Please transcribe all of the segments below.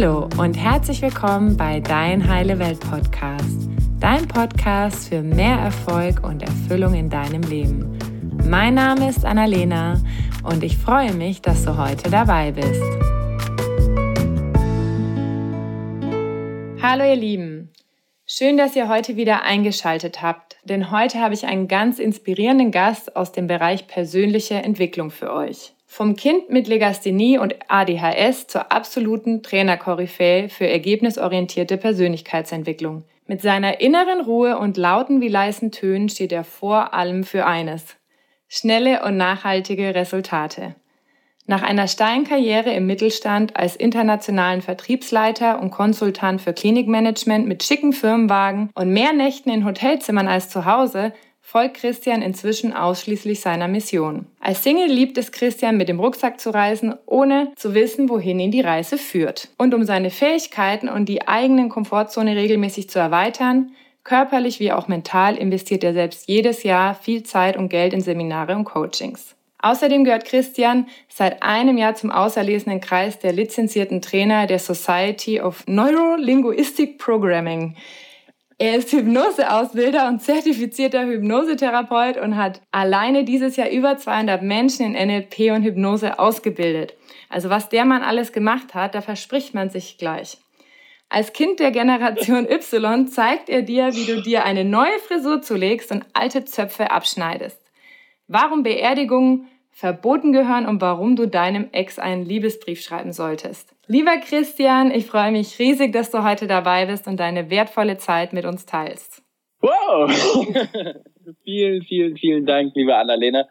Hallo und herzlich willkommen bei Dein Heile Welt Podcast, dein Podcast für mehr Erfolg und Erfüllung in deinem Leben. Mein Name ist Annalena und ich freue mich, dass du heute dabei bist. Hallo ihr Lieben, schön, dass ihr heute wieder eingeschaltet habt, denn heute habe ich einen ganz inspirierenden Gast aus dem Bereich persönliche Entwicklung für euch. Vom Kind mit Legasthenie und ADHS zur absoluten Trainerkoryphäe für ergebnisorientierte Persönlichkeitsentwicklung. Mit seiner inneren Ruhe und lauten wie leisen Tönen steht er vor allem für eines. Schnelle und nachhaltige Resultate. Nach einer steilen Karriere im Mittelstand als internationalen Vertriebsleiter und Konsultant für Klinikmanagement mit schicken Firmenwagen und mehr Nächten in Hotelzimmern als zu Hause folgt Christian inzwischen ausschließlich seiner Mission. Als Single liebt es Christian, mit dem Rucksack zu reisen, ohne zu wissen, wohin ihn die Reise führt. Und um seine Fähigkeiten und die eigenen Komfortzone regelmäßig zu erweitern, körperlich wie auch mental, investiert er selbst jedes Jahr viel Zeit und Geld in Seminare und Coachings. Außerdem gehört Christian seit einem Jahr zum auserlesenen Kreis der lizenzierten Trainer der Society of Neurolinguistic Programming. Er ist Hypnoseausbilder und zertifizierter Hypnosetherapeut und hat alleine dieses Jahr über 200 Menschen in NLP und Hypnose ausgebildet. Also was der Mann alles gemacht hat, da verspricht man sich gleich. Als Kind der Generation Y zeigt er dir, wie du dir eine neue Frisur zulegst und alte Zöpfe abschneidest. Warum Beerdigungen verboten gehören und warum du deinem Ex einen Liebesbrief schreiben solltest. Lieber Christian, ich freue mich riesig, dass du heute dabei bist und deine wertvolle Zeit mit uns teilst. Wow! vielen, vielen, vielen Dank, liebe Annalena,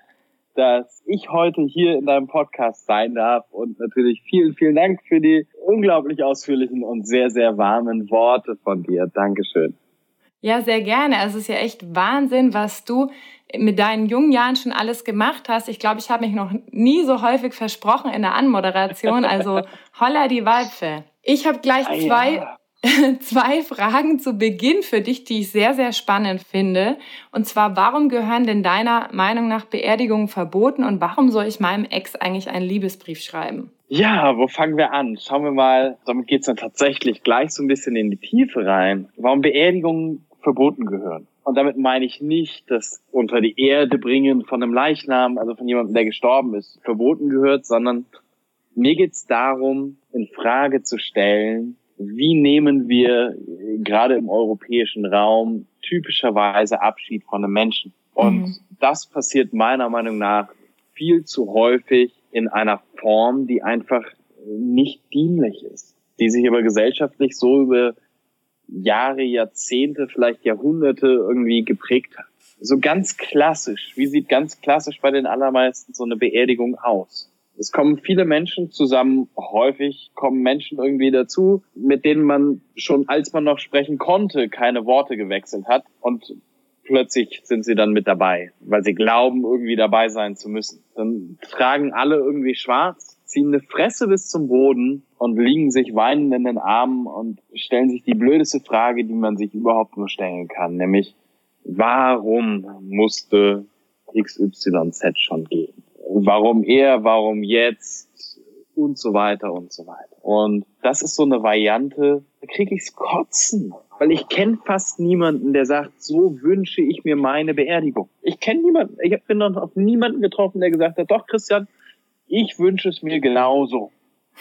dass ich heute hier in deinem Podcast sein darf und natürlich vielen, vielen Dank für die unglaublich ausführlichen und sehr, sehr warmen Worte von dir. Dankeschön. Ja, sehr gerne. Also es ist ja echt Wahnsinn, was du mit deinen jungen Jahren schon alles gemacht hast. Ich glaube, ich habe mich noch nie so häufig versprochen in der Anmoderation. Also holla die Waldfe. Ich habe gleich ah, zwei, ja. zwei Fragen zu Beginn für dich, die ich sehr, sehr spannend finde. Und zwar, warum gehören denn deiner Meinung nach Beerdigungen verboten und warum soll ich meinem Ex eigentlich einen Liebesbrief schreiben? Ja, wo fangen wir an? Schauen wir mal, damit geht's dann tatsächlich gleich so ein bisschen in die Tiefe rein. Warum Beerdigungen verboten gehören. Und damit meine ich nicht, dass unter die Erde bringen von einem Leichnam, also von jemandem, der gestorben ist, verboten gehört, sondern mir geht es darum, in Frage zu stellen, wie nehmen wir gerade im europäischen Raum typischerweise Abschied von einem Menschen. Und mhm. das passiert meiner Meinung nach viel zu häufig in einer Form, die einfach nicht dienlich ist, die sich aber gesellschaftlich so über Jahre, Jahrzehnte, vielleicht Jahrhunderte irgendwie geprägt hat. So ganz klassisch, wie sieht ganz klassisch bei den allermeisten so eine Beerdigung aus? Es kommen viele Menschen zusammen, häufig kommen Menschen irgendwie dazu, mit denen man schon, als man noch sprechen konnte, keine Worte gewechselt hat und plötzlich sind sie dann mit dabei, weil sie glauben, irgendwie dabei sein zu müssen. Dann tragen alle irgendwie schwarz, ziehen eine Fresse bis zum Boden und liegen sich weinend in den Armen und stellen sich die blödeste Frage, die man sich überhaupt nur stellen kann, nämlich warum musste XYZ schon gehen? Warum er, warum jetzt und so weiter und so weiter. Und das ist so eine Variante, da kriege ich's kotzen. Weil ich kenne fast niemanden, der sagt, so wünsche ich mir meine Beerdigung. Ich kenne niemanden, ich bin noch auf niemanden getroffen, der gesagt hat, doch Christian, ich wünsche es mir genauso.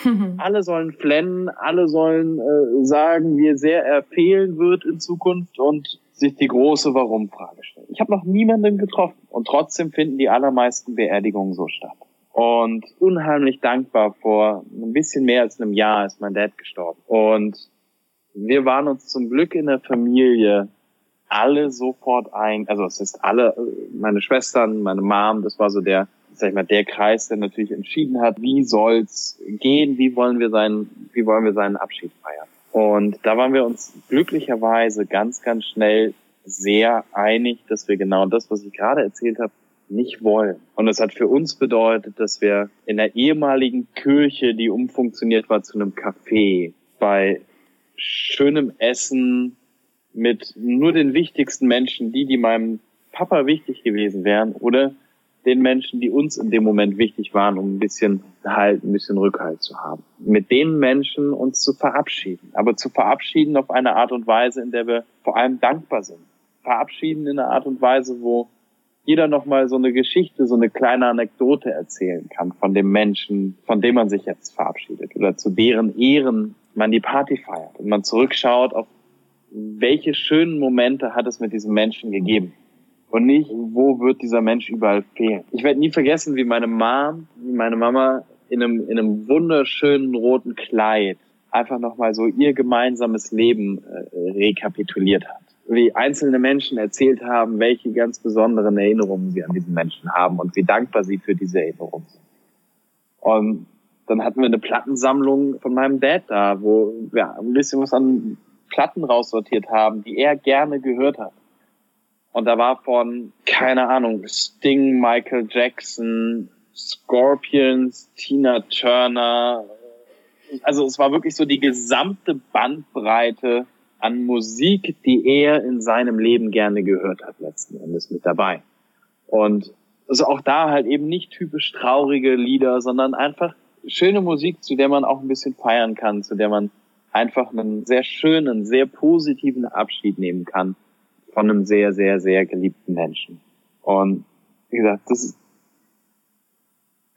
alle sollen flennen, alle sollen äh, sagen, wie sehr er fehlen wird in Zukunft und sich die große Warum-Frage stellen. Ich habe noch niemanden getroffen und trotzdem finden die allermeisten Beerdigungen so statt. Und unheimlich dankbar vor ein bisschen mehr als einem Jahr ist mein Dad gestorben. Und wir waren uns zum Glück in der Familie alle sofort ein, also es ist alle, meine Schwestern, meine Mom, das war so der sag ich mal, der Kreis, der natürlich entschieden hat, wie soll's gehen, wie wollen wir seinen, wie wollen wir seinen Abschied feiern. Und da waren wir uns glücklicherweise ganz, ganz schnell sehr einig, dass wir genau das, was ich gerade erzählt habe, nicht wollen. Und das hat für uns bedeutet, dass wir in der ehemaligen Kirche, die umfunktioniert war zu einem Café, bei schönem Essen mit nur den wichtigsten Menschen, die, die meinem Papa wichtig gewesen wären, oder den Menschen, die uns in dem Moment wichtig waren, um ein bisschen Halt, ein bisschen Rückhalt zu haben. Mit den Menschen uns zu verabschieden. Aber zu verabschieden auf eine Art und Weise, in der wir vor allem dankbar sind. Verabschieden in einer Art und Weise, wo jeder nochmal so eine Geschichte, so eine kleine Anekdote erzählen kann von dem Menschen, von dem man sich jetzt verabschiedet oder zu deren Ehren man die Party feiert und man zurückschaut auf welche schönen Momente hat es mit diesem Menschen gegeben und nicht, wo wird dieser Mensch überall fehlen. Ich werde nie vergessen, wie meine Mom, meine Mama in einem, in einem wunderschönen roten Kleid einfach nochmal so ihr gemeinsames Leben äh, rekapituliert hat. Wie einzelne Menschen erzählt haben, welche ganz besonderen Erinnerungen sie an diesen Menschen haben und wie dankbar sie für diese Erinnerungen sind. Und dann hatten wir eine Plattensammlung von meinem Dad da, wo wir ein bisschen was an Platten raussortiert haben, die er gerne gehört hat. Und da war von, keine Ahnung, Sting, Michael Jackson, Scorpions, Tina Turner. Also es war wirklich so die gesamte Bandbreite an Musik, die er in seinem Leben gerne gehört hat, letzten Endes mit dabei. Und also auch da halt eben nicht typisch traurige Lieder, sondern einfach schöne Musik, zu der man auch ein bisschen feiern kann, zu der man einfach einen sehr schönen, sehr positiven Abschied nehmen kann von einem sehr, sehr, sehr geliebten Menschen. Und wie gesagt, das ist,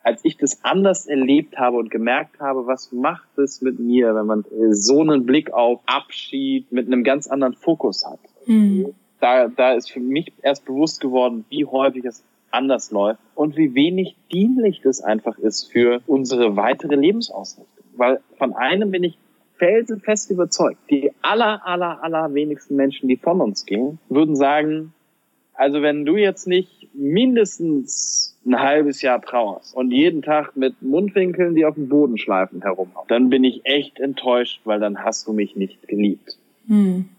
als ich das anders erlebt habe und gemerkt habe, was macht es mit mir, wenn man so einen Blick auf Abschied mit einem ganz anderen Fokus hat. Mhm. Da, da ist für mich erst bewusst geworden, wie häufig es anders läuft und wie wenig dienlich das einfach ist für unsere weitere Lebensausrichtung. Weil von einem bin ich felsenfest überzeugt, die aller, aller, aller wenigsten Menschen, die von uns gehen, würden sagen, also wenn du jetzt nicht mindestens ein halbes Jahr trauerst und jeden Tag mit Mundwinkeln, die auf dem Boden schleifen, herum, dann bin ich echt enttäuscht, weil dann hast du mich nicht geliebt. Hm.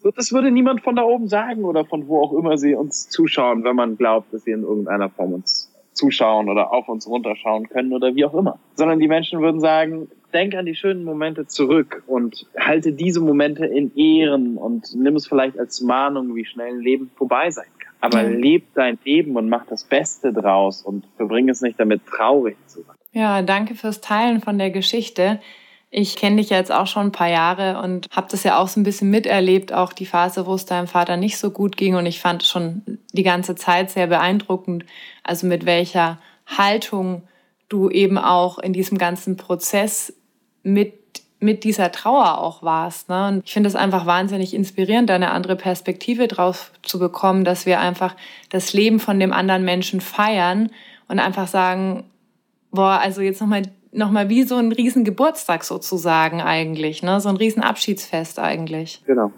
So, das würde niemand von da oben sagen oder von wo auch immer sie uns zuschauen, wenn man glaubt, dass sie in irgendeiner Form uns zuschauen oder auf uns runterschauen können oder wie auch immer. Sondern die Menschen würden sagen, denk an die schönen Momente zurück und halte diese Momente in Ehren und nimm es vielleicht als Mahnung, wie schnell ein Leben vorbei sein kann. Aber mhm. leb dein Leben und mach das Beste draus und verbringe es nicht damit, traurig zu sein. Ja, danke fürs Teilen von der Geschichte. Ich kenne dich jetzt auch schon ein paar Jahre und habe das ja auch so ein bisschen miterlebt, auch die Phase, wo es deinem Vater nicht so gut ging. Und ich fand schon die ganze Zeit sehr beeindruckend, also mit welcher Haltung du eben auch in diesem ganzen Prozess mit mit dieser Trauer auch warst. Ne? Und ich finde es einfach wahnsinnig inspirierend, da eine andere Perspektive drauf zu bekommen, dass wir einfach das Leben von dem anderen Menschen feiern und einfach sagen, boah, also jetzt nochmal noch mal wie so ein riesen Geburtstag sozusagen eigentlich, ne? so ein riesen Abschiedsfest eigentlich. Genau.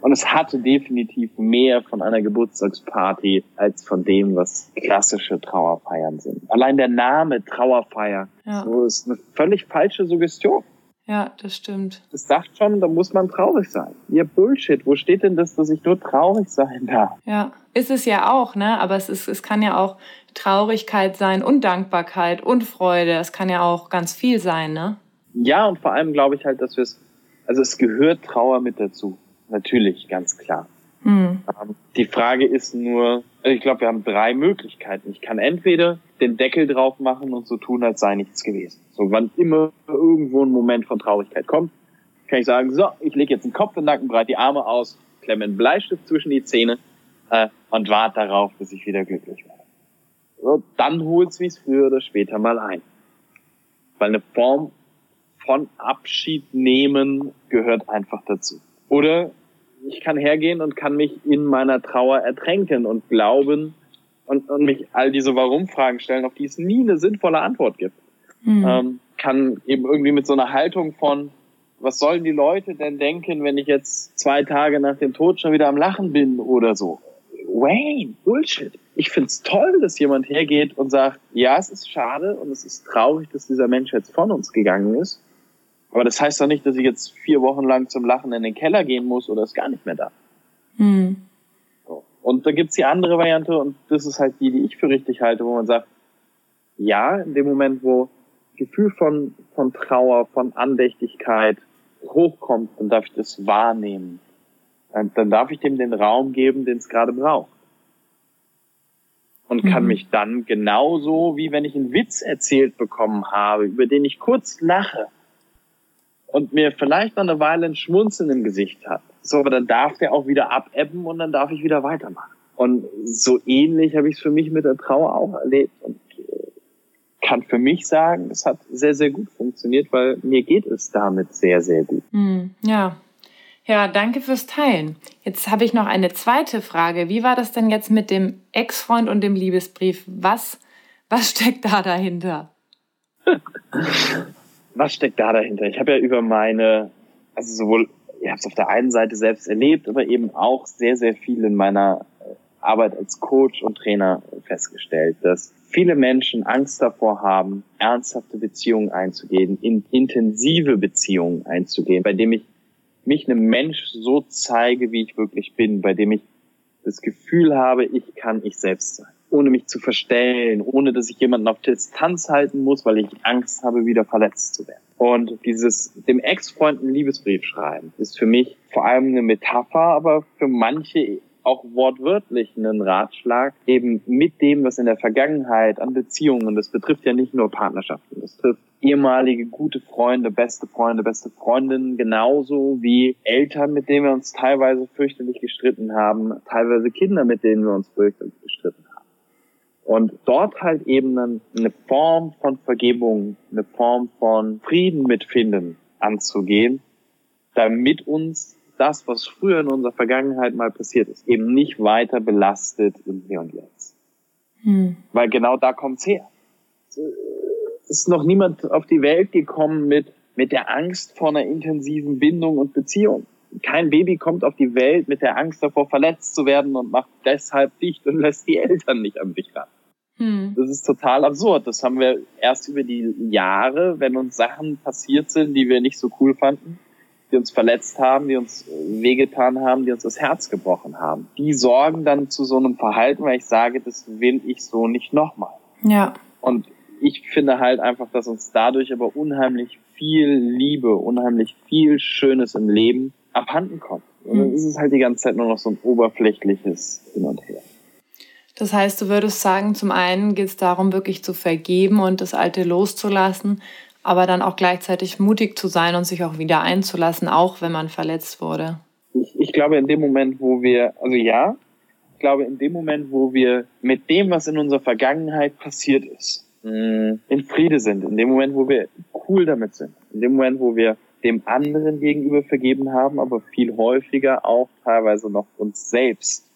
Und es hatte definitiv mehr von einer Geburtstagsparty als von dem, was klassische Trauerfeiern sind. Allein der Name Trauerfeier ja. so ist eine völlig falsche Suggestion. Ja, das stimmt. Das sagt schon, da muss man traurig sein. Ja, Bullshit. Wo steht denn das, dass ich nur traurig sein darf? Ja, ist es ja auch, ne? Aber es ist, es kann ja auch Traurigkeit sein und Dankbarkeit und Freude. Es kann ja auch ganz viel sein, ne? Ja, und vor allem glaube ich halt, dass wir es, also es gehört Trauer mit dazu. Natürlich, ganz klar. Hm. Die Frage ist nur, also ich glaube, wir haben drei Möglichkeiten. Ich kann entweder den Deckel drauf machen und so tun, als sei nichts gewesen. So, wann immer irgendwo ein Moment von Traurigkeit kommt, kann ich sagen, so, ich lege jetzt den Kopf in den Nacken, breite die Arme aus, klemme einen Bleistift zwischen die Zähne äh, und warte darauf, bis ich wieder glücklich werde. So, dann holt's es früher oder später mal ein. Weil eine Form von Abschied nehmen gehört einfach dazu. Oder ich kann hergehen und kann mich in meiner Trauer ertränken und glauben und, und mich all diese Warum-Fragen stellen, auf die es nie eine sinnvolle Antwort gibt. Mhm. Ähm, kann eben irgendwie mit so einer Haltung von, was sollen die Leute denn denken, wenn ich jetzt zwei Tage nach dem Tod schon wieder am Lachen bin oder so? Wayne, Bullshit. Ich find's toll, dass jemand hergeht und sagt, ja, es ist schade und es ist traurig, dass dieser Mensch jetzt von uns gegangen ist. Aber das heißt doch nicht, dass ich jetzt vier Wochen lang zum Lachen in den Keller gehen muss oder ist gar nicht mehr da. Hm. Und da gibt's die andere Variante und das ist halt die, die ich für richtig halte, wo man sagt, ja, in dem Moment, wo Gefühl von, von Trauer, von Andächtigkeit hochkommt, dann darf ich das wahrnehmen. Dann, dann darf ich dem den Raum geben, den es gerade braucht. und kann mhm. mich dann genauso, wie wenn ich einen Witz erzählt bekommen habe, über den ich kurz lache und mir vielleicht noch eine Weile ein Schmunzeln im Gesicht hat. So, aber dann darf der auch wieder abebben und dann darf ich wieder weitermachen. Und so ähnlich habe ich es für mich mit der Trauer auch erlebt und kann für mich sagen, es hat sehr, sehr gut funktioniert, weil mir geht es damit sehr, sehr gut. Mhm. Ja, ja, danke fürs Teilen. Jetzt habe ich noch eine zweite Frage. Wie war das denn jetzt mit dem Ex-Freund und dem Liebesbrief? Was, was steckt da dahinter? was steckt da dahinter? Ich habe ja über meine, also sowohl, ich habe es auf der einen Seite selbst erlebt, aber eben auch sehr, sehr viel in meiner äh, Arbeit als Coach und Trainer festgestellt, dass viele Menschen Angst davor haben, ernsthafte Beziehungen einzugehen, in intensive Beziehungen einzugehen, bei dem ich mich einem Mensch so zeige, wie ich wirklich bin, bei dem ich das Gefühl habe, ich kann ich selbst sein, ohne mich zu verstellen, ohne dass ich jemanden auf Distanz halten muss, weil ich Angst habe, wieder verletzt zu werden. Und dieses dem Ex-Freund einen Liebesbrief schreiben ist für mich vor allem eine Metapher, aber für manche auch wortwörtlich einen Ratschlag, eben mit dem, was in der Vergangenheit an Beziehungen, das betrifft ja nicht nur Partnerschaften, das trifft ehemalige gute Freunde, beste Freunde, beste Freundinnen, genauso wie Eltern, mit denen wir uns teilweise fürchterlich gestritten haben, teilweise Kinder, mit denen wir uns fürchterlich gestritten haben. Und dort halt eben eine Form von Vergebung, eine Form von Frieden mitfinden anzugehen, damit uns das, was früher in unserer Vergangenheit mal passiert ist, eben nicht weiter belastet im Hier und Jetzt. Hm. Weil genau da kommt's her. Es ist noch niemand auf die Welt gekommen mit, mit der Angst vor einer intensiven Bindung und Beziehung. Kein Baby kommt auf die Welt mit der Angst davor, verletzt zu werden und macht deshalb dicht und lässt die Eltern nicht an sich ran. Hm. Das ist total absurd. Das haben wir erst über die Jahre, wenn uns Sachen passiert sind, die wir nicht so cool fanden, die uns verletzt haben, die uns äh, wehgetan haben, die uns das Herz gebrochen haben. Die sorgen dann zu so einem Verhalten, weil ich sage, das will ich so nicht nochmal. Ja. Und ich finde halt einfach, dass uns dadurch aber unheimlich viel Liebe, unheimlich viel Schönes im Leben abhanden kommt. Und dann mhm. ist es halt die ganze Zeit nur noch so ein oberflächliches Hin und Her. Das heißt, du würdest sagen, zum einen geht es darum, wirklich zu vergeben und das Alte loszulassen, aber dann auch gleichzeitig mutig zu sein und sich auch wieder einzulassen, auch wenn man verletzt wurde. Ich, ich glaube, in dem Moment, wo wir, also ja, ich glaube, in dem Moment, wo wir mit dem, was in unserer Vergangenheit passiert ist, mm, in Friede sind, in dem Moment, wo wir cool damit sind, in dem Moment, wo wir dem anderen gegenüber vergeben haben, aber viel häufiger auch teilweise noch uns selbst.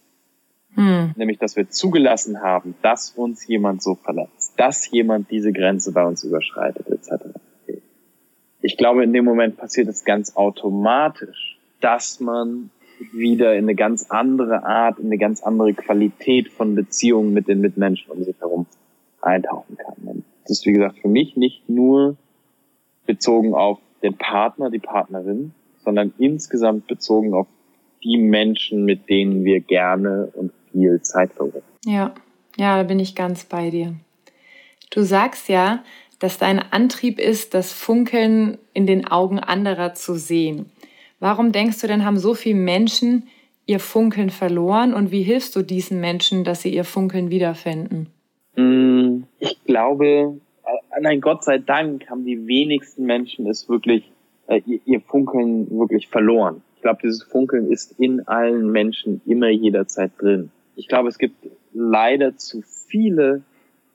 Hm. Nämlich, dass wir zugelassen haben, dass uns jemand so verletzt, dass jemand diese Grenze bei uns überschreitet, etc ich glaube, in dem Moment passiert es ganz automatisch, dass man wieder in eine ganz andere Art, in eine ganz andere Qualität von Beziehungen mit den Mitmenschen um sich herum eintauchen kann. Das ist, wie gesagt, für mich nicht nur bezogen auf den Partner, die Partnerin, sondern insgesamt bezogen auf die Menschen, mit denen wir gerne und viel Zeit verbringen. Ja, ja, da bin ich ganz bei dir. Du sagst ja, dass dein Antrieb ist, das Funkeln in den Augen anderer zu sehen. Warum denkst du denn, haben so viele Menschen ihr Funkeln verloren und wie hilfst du diesen Menschen, dass sie ihr Funkeln wiederfinden? Mm, ich glaube, äh, nein, Gott sei Dank haben die wenigsten Menschen es wirklich, äh, ihr Funkeln wirklich verloren. Ich glaube, dieses Funkeln ist in allen Menschen immer jederzeit drin. Ich glaube, es gibt leider zu viele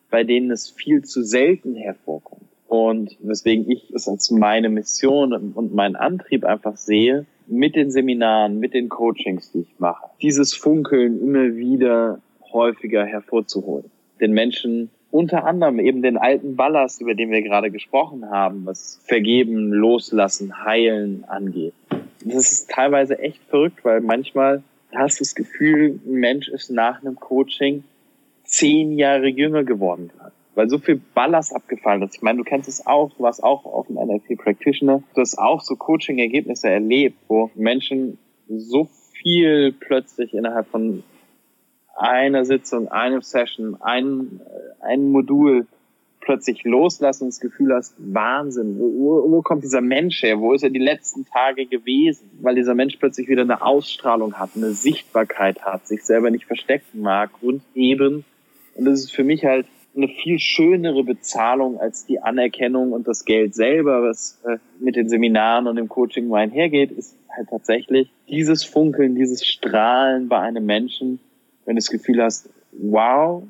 bei denen es viel zu selten hervorkommt. Und weswegen ich es als meine Mission und meinen Antrieb einfach sehe, mit den Seminaren, mit den Coachings, die ich mache, dieses Funkeln immer wieder häufiger hervorzuholen. Den Menschen unter anderem eben den alten Ballast, über den wir gerade gesprochen haben, was Vergeben, Loslassen, Heilen angeht. Das ist teilweise echt verrückt, weil manchmal hast das Gefühl, ein Mensch ist nach einem Coaching zehn Jahre jünger geworden gerade. Weil so viel Ballast abgefallen ist. Ich meine, du kennst es auch, du warst auch auf dem NLP Practitioner. Du hast auch so Coaching-Ergebnisse erlebt, wo Menschen so viel plötzlich innerhalb von einer Sitzung, einem Session, ein, ein Modul plötzlich loslassen das Gefühl hast, Wahnsinn, wo, wo kommt dieser Mensch her? Wo ist er die letzten Tage gewesen? Weil dieser Mensch plötzlich wieder eine Ausstrahlung hat, eine Sichtbarkeit hat, sich selber nicht verstecken mag und eben Und das ist für mich halt eine viel schönere Bezahlung als die Anerkennung und das Geld selber, was äh, mit den Seminaren und dem Coaching einhergeht, ist halt tatsächlich dieses Funkeln, dieses Strahlen bei einem Menschen, wenn du das Gefühl hast, wow,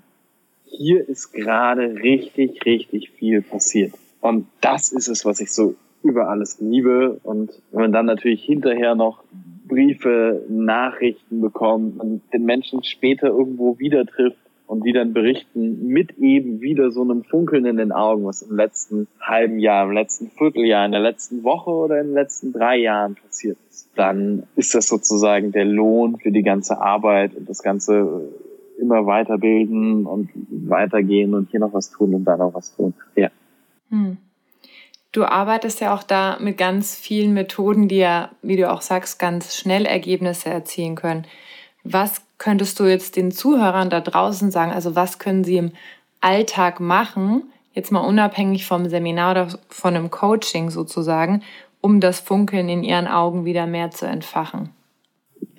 hier ist gerade richtig, richtig viel passiert. Und das ist es, was ich so über alles liebe. Und wenn man dann natürlich hinterher noch Briefe, Nachrichten bekommt und den Menschen später irgendwo wieder trifft und die dann berichten mit eben wieder so einem Funkeln in den Augen, was im letzten halben Jahr, im letzten Vierteljahr, in der letzten Woche oder in den letzten drei Jahren passiert ist, dann ist das sozusagen der Lohn für die ganze Arbeit und das ganze immer weiterbilden und weitergehen und hier noch was tun und da noch was tun. Ja. Hm. Du arbeitest ja auch da mit ganz vielen Methoden, die ja, wie du auch sagst, ganz schnell Ergebnisse erzielen können. Was könntest du jetzt den Zuhörern da draußen sagen? Also was können sie im Alltag machen, jetzt mal unabhängig vom Seminar oder von einem Coaching sozusagen, um das Funkeln in ihren Augen wieder mehr zu entfachen?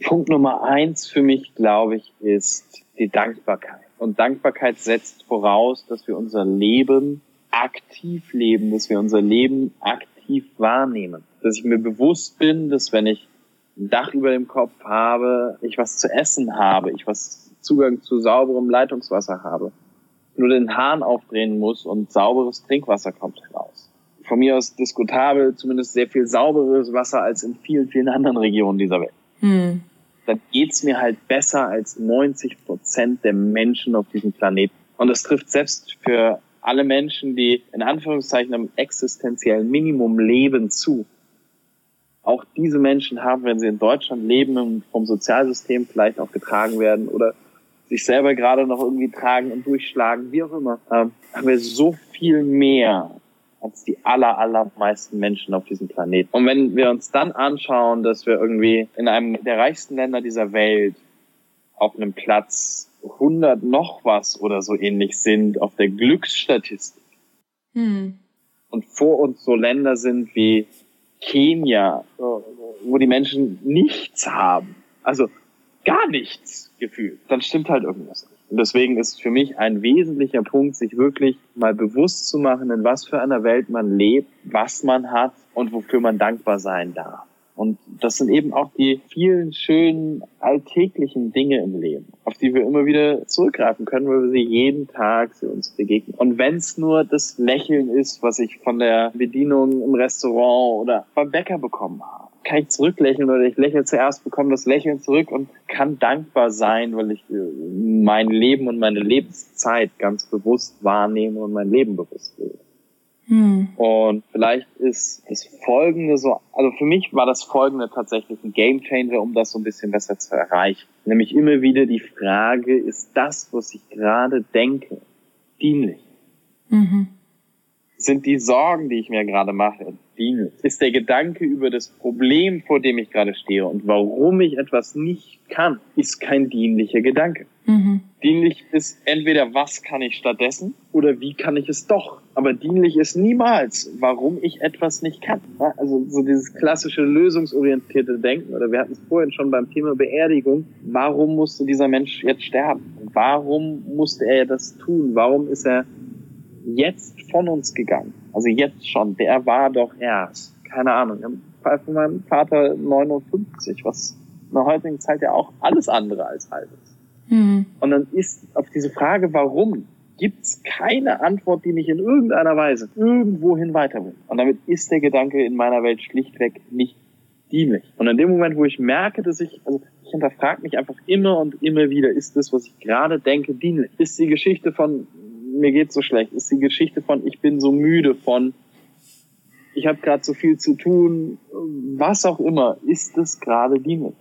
Punkt Nummer eins für mich, glaube ich, ist die Dankbarkeit. Und Dankbarkeit setzt voraus, dass wir unser Leben aktiv leben, dass wir unser Leben aktiv wahrnehmen. Dass ich mir bewusst bin, dass wenn ich ein Dach über dem Kopf habe, ich was zu essen habe, ich was Zugang zu sauberem Leitungswasser habe, nur den Hahn aufdrehen muss und sauberes Trinkwasser kommt heraus. Von mir aus diskutabel, zumindest sehr viel sauberes Wasser als in vielen, vielen anderen Regionen dieser Welt. Hm. Dann geht's mir halt besser als 90 Prozent der Menschen auf diesem Planeten. Und das trifft selbst für alle Menschen, die in Anführungszeichen am existenziellen Minimum leben, zu. Auch diese Menschen haben, wenn sie in Deutschland leben und vom Sozialsystem vielleicht auch getragen werden oder sich selber gerade noch irgendwie tragen und durchschlagen, wie auch immer, ähm, haben wir so viel mehr als die aller, allermeisten Menschen auf diesem Planeten. Und wenn wir uns dann anschauen, dass wir irgendwie in einem der reichsten Länder dieser Welt auf einem Platz 100 noch was oder so ähnlich sind auf der Glücksstatistik. Hm. Und vor uns so Länder sind wie Kenia, wo die Menschen nichts haben. Also gar nichts gefühlt. Dann stimmt halt irgendwas nicht. Und deswegen ist für mich ein wesentlicher Punkt, sich wirklich mal bewusst zu machen, in was für einer Welt man lebt, was man hat und wofür man dankbar sein darf. Und das sind eben auch die vielen schönen alltäglichen Dinge im Leben, auf die wir immer wieder zurückgreifen können, weil wir sie jeden Tag sie uns begegnen. Und wenn es nur das Lächeln ist, was ich von der Bedienung im Restaurant oder beim Bäcker bekommen habe, kann ich zurücklächeln oder ich lächle zuerst, bekomme das Lächeln zurück und kann dankbar sein, weil ich äh, mein Leben und meine Lebenszeit ganz bewusst wahrnehme und mein Leben bewusst lebe. Hm. Und vielleicht ist das Folgende so, also für mich war das Folgende tatsächlich ein Gamechanger, um das so ein bisschen besser zu erreichen. Nämlich immer wieder die Frage, ist das, was ich gerade denke, dienlich? Mhm. Sind die Sorgen, die ich mir gerade mache, dienlich? Ist der Gedanke über das Problem, vor dem ich gerade stehe und warum ich etwas nicht kann, ist kein dienlicher Gedanke. Mhm. Dienlich ist entweder, was kann ich stattdessen oder wie kann ich es doch. Aber dienlich ist niemals, warum ich etwas nicht kann. Also so dieses klassische lösungsorientierte Denken, oder wir hatten es vorhin schon beim Thema Beerdigung. Warum musste dieser Mensch jetzt sterben? Warum musste er das tun? Warum ist er jetzt von uns gegangen? Also jetzt schon. Der war doch erst. Keine Ahnung. Von meinem Vater 59, was in der heutigen Zeit ja auch alles andere als alt ist. Mhm. Und dann ist auf diese Frage, warum, gibt's keine Antwort, die mich in irgendeiner Weise irgendwohin weiterbringt. Und damit ist der Gedanke in meiner Welt schlichtweg nicht dienlich. Und in dem Moment, wo ich merke, dass ich, also ich hinterfrage mich einfach immer und immer wieder, ist das, was ich gerade denke, dienlich? Ist die Geschichte von, mir geht's so schlecht, ist die Geschichte von, ich bin so müde, von, ich habe gerade so viel zu tun, was auch immer, ist das gerade dienlich?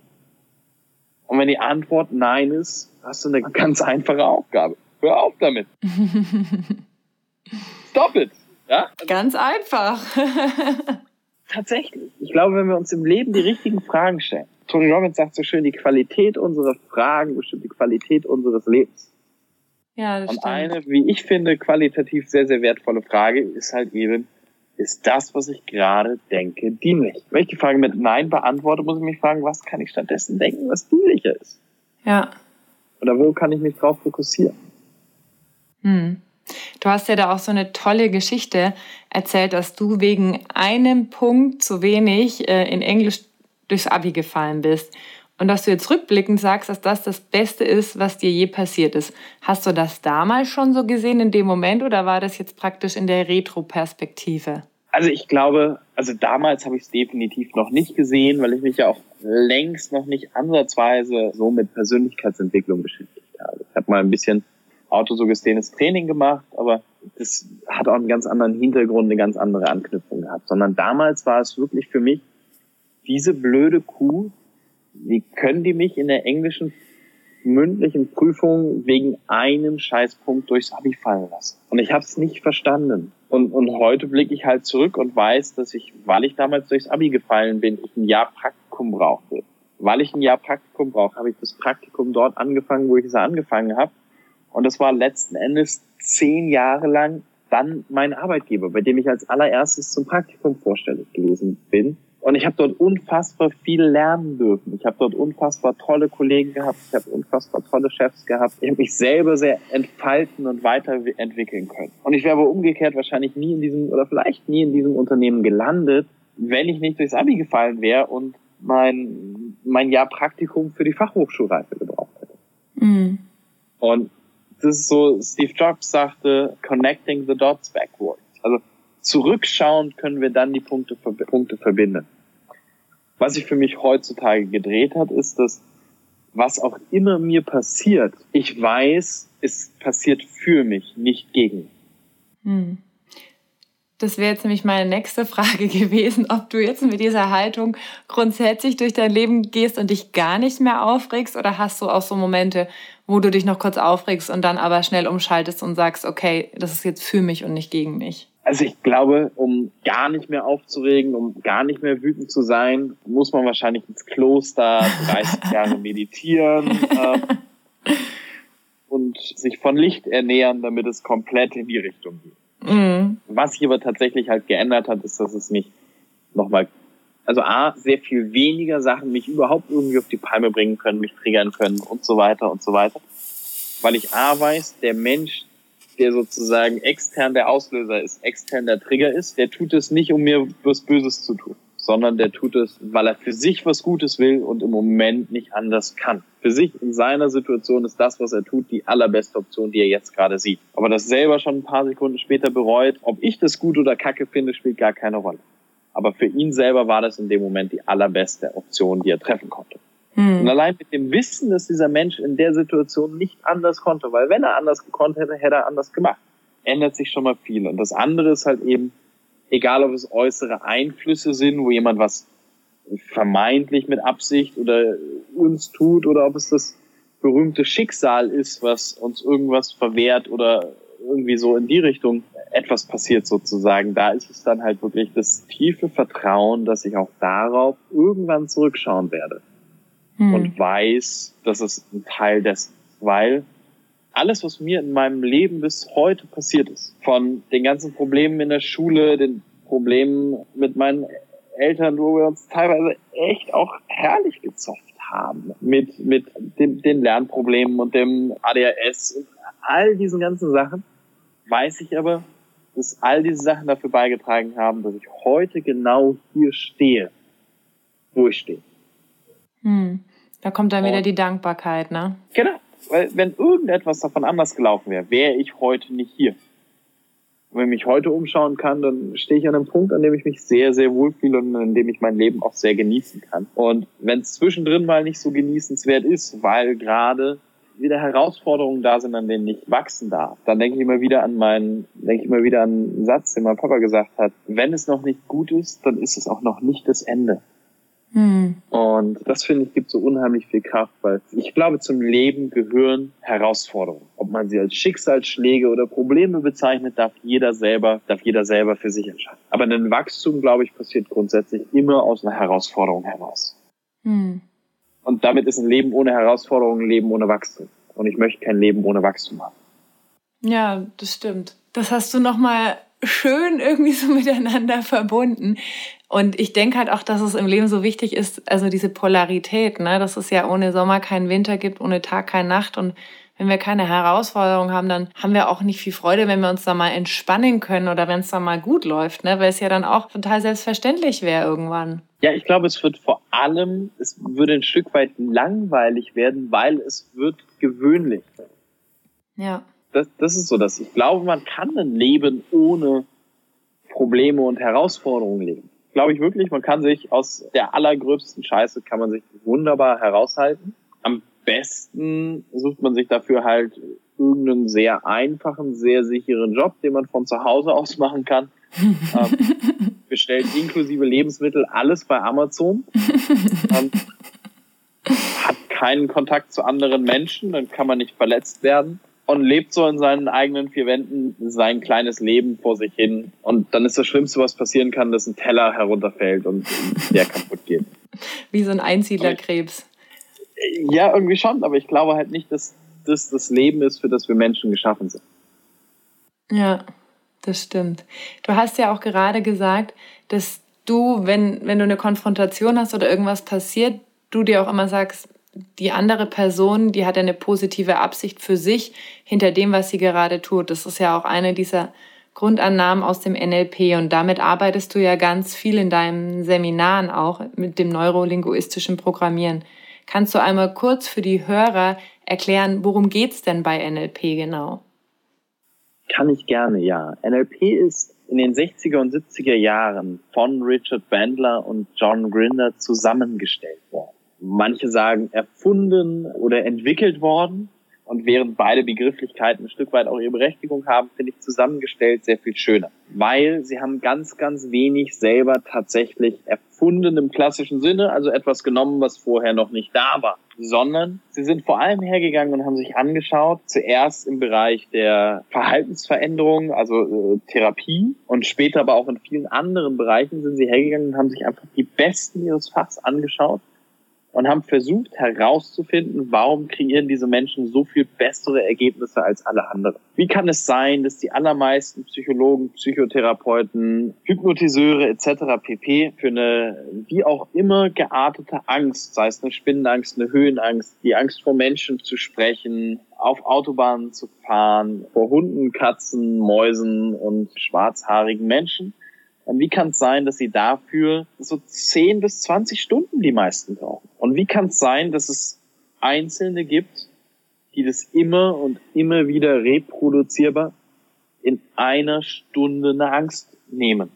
Und wenn die Antwort Nein ist, hast du eine ganz einfache Aufgabe. Hör auf damit. Stop it. Ja? Ganz einfach. Tatsächlich. Ich glaube, wenn wir uns im Leben die richtigen Fragen stellen. Tony Robbins sagt so schön, die Qualität unserer Fragen bestimmt die Qualität unseres Lebens. Ja, das Und stimmt. eine, wie ich finde, qualitativ sehr, sehr wertvolle Frage ist halt eben, ist das, was ich gerade denke, dienlich? Wenn ich die Frage mit Nein beantworte, muss ich mich fragen, was kann ich stattdessen denken, was dienlicher ist? Ja. Oder wo kann ich mich drauf fokussieren? Hm. Du hast ja da auch so eine tolle Geschichte erzählt, dass du wegen einem Punkt zu wenig äh, in Englisch durchs Abi gefallen bist. Und dass du jetzt rückblickend sagst, dass das das Beste ist, was dir je passiert ist. Hast du das damals schon so gesehen in dem Moment oder war das jetzt praktisch in der Retro-Perspektive? Also ich glaube, also damals habe ich es definitiv noch nicht gesehen, weil ich mich ja auch längst noch nicht ansatzweise so mit Persönlichkeitsentwicklung beschäftigt habe. Ich habe mal ein bisschen autosuggestiones Training gemacht, aber das hat auch einen ganz anderen Hintergrund, eine ganz andere Anknüpfung gehabt. Sondern damals war es wirklich für mich diese blöde Kuh, wie können die mich in der englischen mündlichen Prüfung wegen einem Scheißpunkt durchs Abi fallen lassen? Und ich habe es nicht verstanden. Und, und heute blicke ich halt zurück und weiß, dass ich, weil ich damals durchs Abi gefallen bin, ich ein Jahr Praktikum brauchte. Weil ich ein Jahr Praktikum brauche, habe ich das Praktikum dort angefangen, wo ich es angefangen habe. Und das war letzten Endes zehn Jahre lang dann mein Arbeitgeber, bei dem ich als allererstes zum Praktikum vorstellig gewesen bin. Und ich habe dort unfassbar viel lernen dürfen. Ich habe dort unfassbar tolle Kollegen gehabt. Ich habe unfassbar tolle Chefs gehabt. Ich habe mich selber sehr entfalten und weiterentwickeln können. Und ich wäre aber umgekehrt wahrscheinlich nie in diesem oder vielleicht nie in diesem Unternehmen gelandet, wenn ich nicht durchs Abi gefallen wäre und mein, mein Jahr Praktikum für die Fachhochschulreife gebraucht hätte. Mhm. Und das ist so, Steve Jobs sagte, connecting the dots backwards. Also zurückschauend können wir dann die Punkte, Punkte verbinden. Was sich für mich heutzutage gedreht hat, ist, dass was auch immer mir passiert, ich weiß, es passiert für mich, nicht gegen. Hm. Das wäre jetzt nämlich meine nächste Frage gewesen, ob du jetzt mit dieser Haltung grundsätzlich durch dein Leben gehst und dich gar nicht mehr aufregst oder hast du auch so Momente, wo du dich noch kurz aufregst und dann aber schnell umschaltest und sagst, okay, das ist jetzt für mich und nicht gegen mich? Also ich glaube, um gar nicht mehr aufzuregen, um gar nicht mehr wütend zu sein, muss man wahrscheinlich ins Kloster 30 Jahre meditieren äh, und sich von Licht ernähren, damit es komplett in die Richtung geht. Mhm. Was sich aber tatsächlich halt geändert hat, ist, dass es mich nochmal, also A, sehr viel weniger Sachen mich überhaupt irgendwie auf die Palme bringen können, mich triggern können und so weiter und so weiter. Weil ich A weiß, der Mensch, der sozusagen extern der Auslöser ist, extern der Trigger ist, der tut es nicht, um mir was Böses zu tun, sondern der tut es, weil er für sich was Gutes will und im Moment nicht anders kann. Für sich in seiner Situation ist das, was er tut, die allerbeste Option, die er jetzt gerade sieht. Aber das selber schon ein paar Sekunden später bereut, ob ich das gut oder kacke finde, spielt gar keine Rolle. Aber für ihn selber war das in dem Moment die allerbeste Option, die er treffen konnte. Hm. Und allein mit dem Wissen, dass dieser Mensch in der Situation nicht anders konnte, weil wenn er anders gekonnt hätte, hätte er anders gemacht, ändert sich schon mal viel. Und das andere ist halt eben, egal ob es äußere Einflüsse sind, wo jemand was vermeintlich mit Absicht oder uns tut, oder ob es das berühmte Schicksal ist, was uns irgendwas verwehrt oder irgendwie so in die Richtung etwas passiert sozusagen. Da ist es dann halt wirklich das tiefe Vertrauen, dass ich auch darauf irgendwann zurückschauen werde hm. und weiß, dass es ein Teil des, weil alles, was mir in meinem Leben bis heute passiert ist, von den ganzen Problemen in der Schule, den Problemen mit meinen Eltern, wo wir uns teilweise echt auch herrlich gezofft haben, mit, mit dem, den Lernproblemen und dem ADHS und all diesen ganzen Sachen, weiß ich aber, dass all diese Sachen dafür beigetragen haben, dass ich heute genau hier stehe, wo ich stehe. Hm. Da kommt dann wieder die Dankbarkeit, ne? Genau. Weil wenn irgendetwas davon anders gelaufen wäre, wäre ich heute nicht hier. Und wenn ich mich heute umschauen kann, dann stehe ich an einem Punkt, an dem ich mich sehr, sehr wohlfühle und an dem ich mein Leben auch sehr genießen kann. Und wenn es zwischendrin mal nicht so genießenswert ist, weil gerade wieder Herausforderungen da sind, an denen ich wachsen darf, dann denke ich immer wieder an meinen, denke ich immer wieder an einen Satz, den mein Papa gesagt hat. Wenn es noch nicht gut ist, dann ist es auch noch nicht das Ende. Hm. Und das finde ich gibt so unheimlich viel Kraft, weil ich glaube, zum Leben gehören Herausforderungen. Ob man sie als Schicksalsschläge oder Probleme bezeichnet, darf jeder selber, darf jeder selber für sich entscheiden. Aber ein Wachstum, glaube ich, passiert grundsätzlich immer aus einer Herausforderung heraus. Hm. Und damit ist ein Leben ohne Herausforderung ein Leben ohne Wachstum. Und ich möchte kein Leben ohne Wachstum haben. Ja, das stimmt. Das hast du nochmal schön irgendwie so miteinander verbunden. Und ich denke halt auch, dass es im Leben so wichtig ist, also diese Polarität, ne? dass es ja ohne Sommer keinen Winter gibt, ohne Tag keine Nacht. Und wenn wir keine Herausforderung haben, dann haben wir auch nicht viel Freude, wenn wir uns da mal entspannen können oder wenn es da mal gut läuft, ne? weil es ja dann auch total selbstverständlich wäre irgendwann. Ja, ich glaube, es wird vor allem, es würde ein Stück weit langweilig werden, weil es wird gewöhnlich. Ja. Das, das ist so das. Ich glaube, man kann ein Leben ohne Probleme und Herausforderungen leben. Glaube ich wirklich, man kann sich aus der allergröbsten Scheiße kann man sich wunderbar heraushalten. Am besten sucht man sich dafür halt irgendeinen sehr einfachen, sehr sicheren Job, den man von zu Hause aus machen kann. ähm, bestellt inklusive Lebensmittel alles bei Amazon. ähm, hat keinen Kontakt zu anderen Menschen, dann kann man nicht verletzt werden und lebt so in seinen eigenen vier Wänden sein kleines Leben vor sich hin. Und dann ist das Schlimmste, was passieren kann, dass ein Teller herunterfällt und der kaputt geht. Wie so ein Einsiedlerkrebs. Ja, irgendwie schon, aber ich glaube halt nicht, dass das das Leben ist, für das wir Menschen geschaffen sind. Ja, das stimmt. Du hast ja auch gerade gesagt, dass du, wenn, wenn du eine Konfrontation hast oder irgendwas passiert, du dir auch immer sagst, die andere Person, die hat ja eine positive Absicht für sich hinter dem, was sie gerade tut. Das ist ja auch eine dieser Grundannahmen aus dem NLP und damit arbeitest du ja ganz viel in deinen Seminaren auch mit dem neurolinguistischen Programmieren. Kannst du einmal kurz für die Hörer erklären, worum geht es denn bei NLP genau? Kann ich gerne, ja. NLP ist in den 60er und 70er Jahren von Richard Bandler und John Grinder zusammengestellt worden. Manche sagen erfunden oder entwickelt worden. Und während beide Begrifflichkeiten ein Stück weit auch ihre Berechtigung haben, finde ich zusammengestellt sehr viel schöner. Weil sie haben ganz, ganz wenig selber tatsächlich erfunden im klassischen Sinne, also etwas genommen, was vorher noch nicht da war, sondern sie sind vor allem hergegangen und haben sich angeschaut, zuerst im Bereich der Verhaltensveränderung, also äh, Therapie und später aber auch in vielen anderen Bereichen sind sie hergegangen und haben sich einfach die Besten ihres Fachs angeschaut und haben versucht herauszufinden, warum kreieren diese Menschen so viel bessere Ergebnisse als alle anderen. Wie kann es sein, dass die allermeisten Psychologen, Psychotherapeuten, Hypnotiseure etc. pp. für eine wie auch immer geartete Angst, sei es eine Spinnenangst, eine Höhenangst, die Angst vor Menschen zu sprechen, auf Autobahnen zu fahren, vor Hunden, Katzen, Mäusen und schwarzhaarigen Menschen, wie kann es sein, dass sie dafür so 10 bis 20 Stunden die meisten brauchen? Und wie kann es sein, dass es Einzelne gibt, die das immer und immer wieder reproduzierbar in einer Stunde eine Angst nehmen?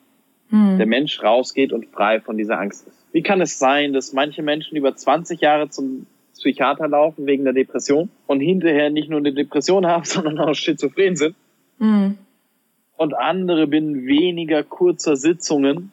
Hm. Der Mensch rausgeht und frei von dieser Angst ist. Wie kann es sein, dass manche Menschen über 20 Jahre zum Psychiater laufen wegen der Depression und hinterher nicht nur eine Depression haben, sondern auch schizophren sind? Hm und andere binnen weniger kurzer Sitzungen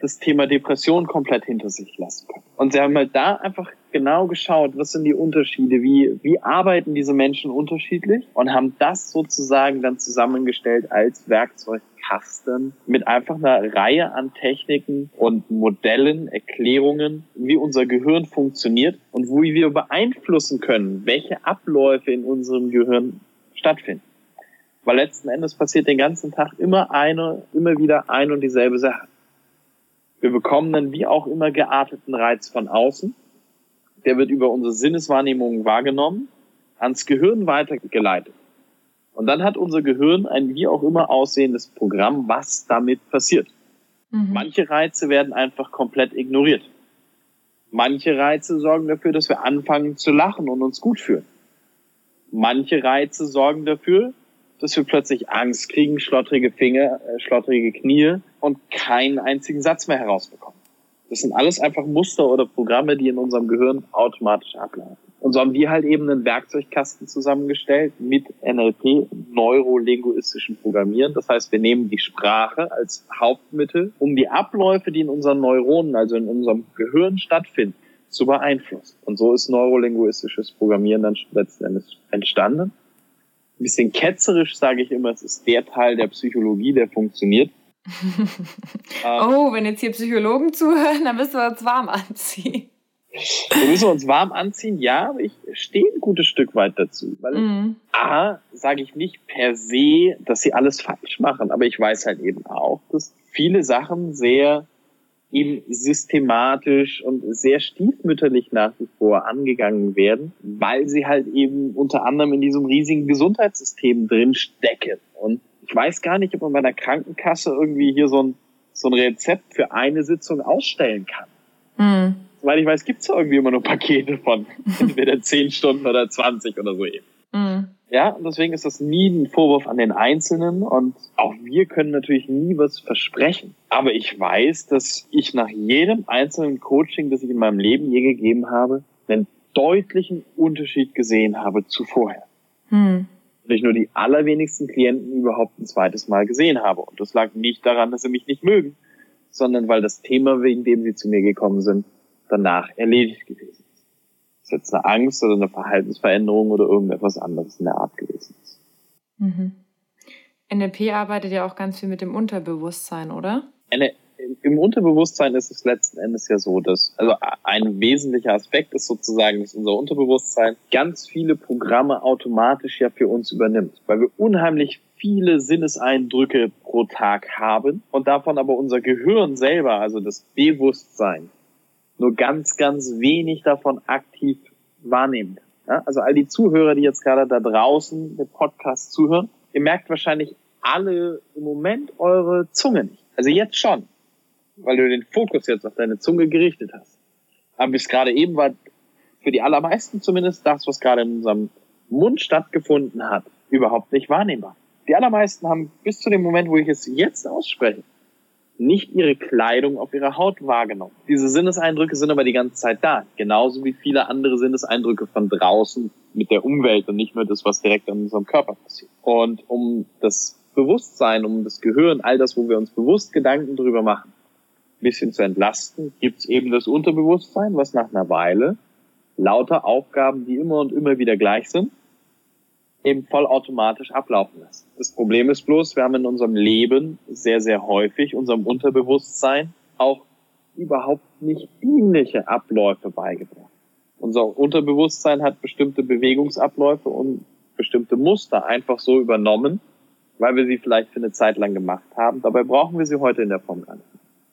das Thema Depression komplett hinter sich lassen können. Und sie haben halt da einfach genau geschaut, was sind die Unterschiede, wie, wie arbeiten diese Menschen unterschiedlich und haben das sozusagen dann zusammengestellt als Werkzeugkasten mit einfach einer Reihe an Techniken und Modellen, Erklärungen, wie unser Gehirn funktioniert und wie wir beeinflussen können, welche Abläufe in unserem Gehirn stattfinden. Weil letzten Endes passiert den ganzen Tag immer eine, immer wieder ein und dieselbe Sache. Wir bekommen dann wie auch immer gearteten Reiz von außen. Der wird über unsere Sinneswahrnehmung wahrgenommen, ans Gehirn weitergeleitet. Und dann hat unser Gehirn ein wie auch immer aussehendes Programm, was damit passiert. Mhm. Manche Reize werden einfach komplett ignoriert. Manche Reize sorgen dafür, dass wir anfangen zu lachen und uns gut fühlen. Manche Reize sorgen dafür, dass wir plötzlich Angst kriegen, schlottrige Finger, äh, schlottrige Knie und keinen einzigen Satz mehr herausbekommen. Das sind alles einfach Muster oder Programme, die in unserem Gehirn automatisch ablaufen. Und so haben wir halt eben einen Werkzeugkasten zusammengestellt mit NLP, neurolinguistischen Programmieren. Das heißt, wir nehmen die Sprache als Hauptmittel, um die Abläufe, die in unseren Neuronen, also in unserem Gehirn stattfinden, zu beeinflussen. Und so ist neurolinguistisches Programmieren dann letzten Endes entstanden ein bisschen ketzerisch sage ich immer, es ist der Teil der Psychologie, der funktioniert. oh, wenn jetzt hier Psychologen zuhören, dann müssen wir uns warm anziehen. Wir müssen uns warm anziehen, ja, aber ich stehe ein gutes Stück weit dazu. Weil mm. A, sage ich nicht per se, dass sie alles falsch machen, aber ich weiß halt eben auch, dass viele Sachen sehr eben systematisch und sehr stiefmütterlich nach wie vor angegangen werden, weil sie halt eben unter anderem in diesem riesigen Gesundheitssystem drin stecken. Und ich weiß gar nicht, ob man bei der Krankenkasse irgendwie hier so ein, so ein Rezept für eine Sitzung ausstellen kann. Mhm. Soweit ich weiß, gibt es irgendwie immer nur Pakete von entweder 10 Stunden oder 20 oder so eben. Mhm. Ja, und deswegen ist das nie ein Vorwurf an den Einzelnen und auch wir können natürlich nie was versprechen. Aber ich weiß, dass ich nach jedem einzelnen Coaching, das ich in meinem Leben je gegeben habe, einen deutlichen Unterschied gesehen habe zu vorher. Hm. Und ich nur die allerwenigsten Klienten überhaupt ein zweites Mal gesehen habe. Und das lag nicht daran, dass sie mich nicht mögen, sondern weil das Thema, wegen dem sie zu mir gekommen sind, danach erledigt gewesen es jetzt eine Angst oder eine Verhaltensveränderung oder irgendetwas anderes in der Art gewesen ist. Mhm. NLP arbeitet ja auch ganz viel mit dem Unterbewusstsein, oder? Eine, Im Unterbewusstsein ist es letzten Endes ja so, dass, also ein wesentlicher Aspekt ist sozusagen, dass unser Unterbewusstsein ganz viele Programme automatisch ja für uns übernimmt, weil wir unheimlich viele Sinneseindrücke pro Tag haben und davon aber unser Gehirn selber, also das Bewusstsein, nur ganz, ganz wenig davon aktiv wahrnehmen Ja, also all die Zuhörer, die jetzt gerade da draußen den Podcast zuhören, ihr merkt wahrscheinlich alle im Moment eure Zunge nicht. Also jetzt schon, weil du den Fokus jetzt auf deine Zunge gerichtet hast. Aber bis gerade eben war für die allermeisten zumindest das, was gerade in unserem Mund stattgefunden hat, überhaupt nicht wahrnehmbar. Die allermeisten haben bis zu dem Moment, wo ich es jetzt ausspreche, nicht ihre Kleidung auf ihrer Haut wahrgenommen. Diese Sinneseindrücke sind aber die ganze Zeit da, genauso wie viele andere Sinneseindrücke von draußen mit der Umwelt und nicht nur das, was direkt an unserem Körper passiert. Und um das Bewusstsein, um das Gehirn, all das, wo wir uns bewusst Gedanken drüber machen, ein bisschen zu entlasten, gibt es eben das Unterbewusstsein, was nach einer Weile lauter Aufgaben, die immer und immer wieder gleich sind, eben vollautomatisch ablaufen lassen. Das Problem ist bloß, wir haben in unserem Leben sehr, sehr häufig unserem Unterbewusstsein auch überhaupt nicht dienliche Abläufe beigebracht. Unser Unterbewusstsein hat bestimmte Bewegungsabläufe und bestimmte Muster einfach so übernommen, weil wir sie vielleicht für eine Zeit lang gemacht haben. Dabei brauchen wir sie heute in der Form gar nicht.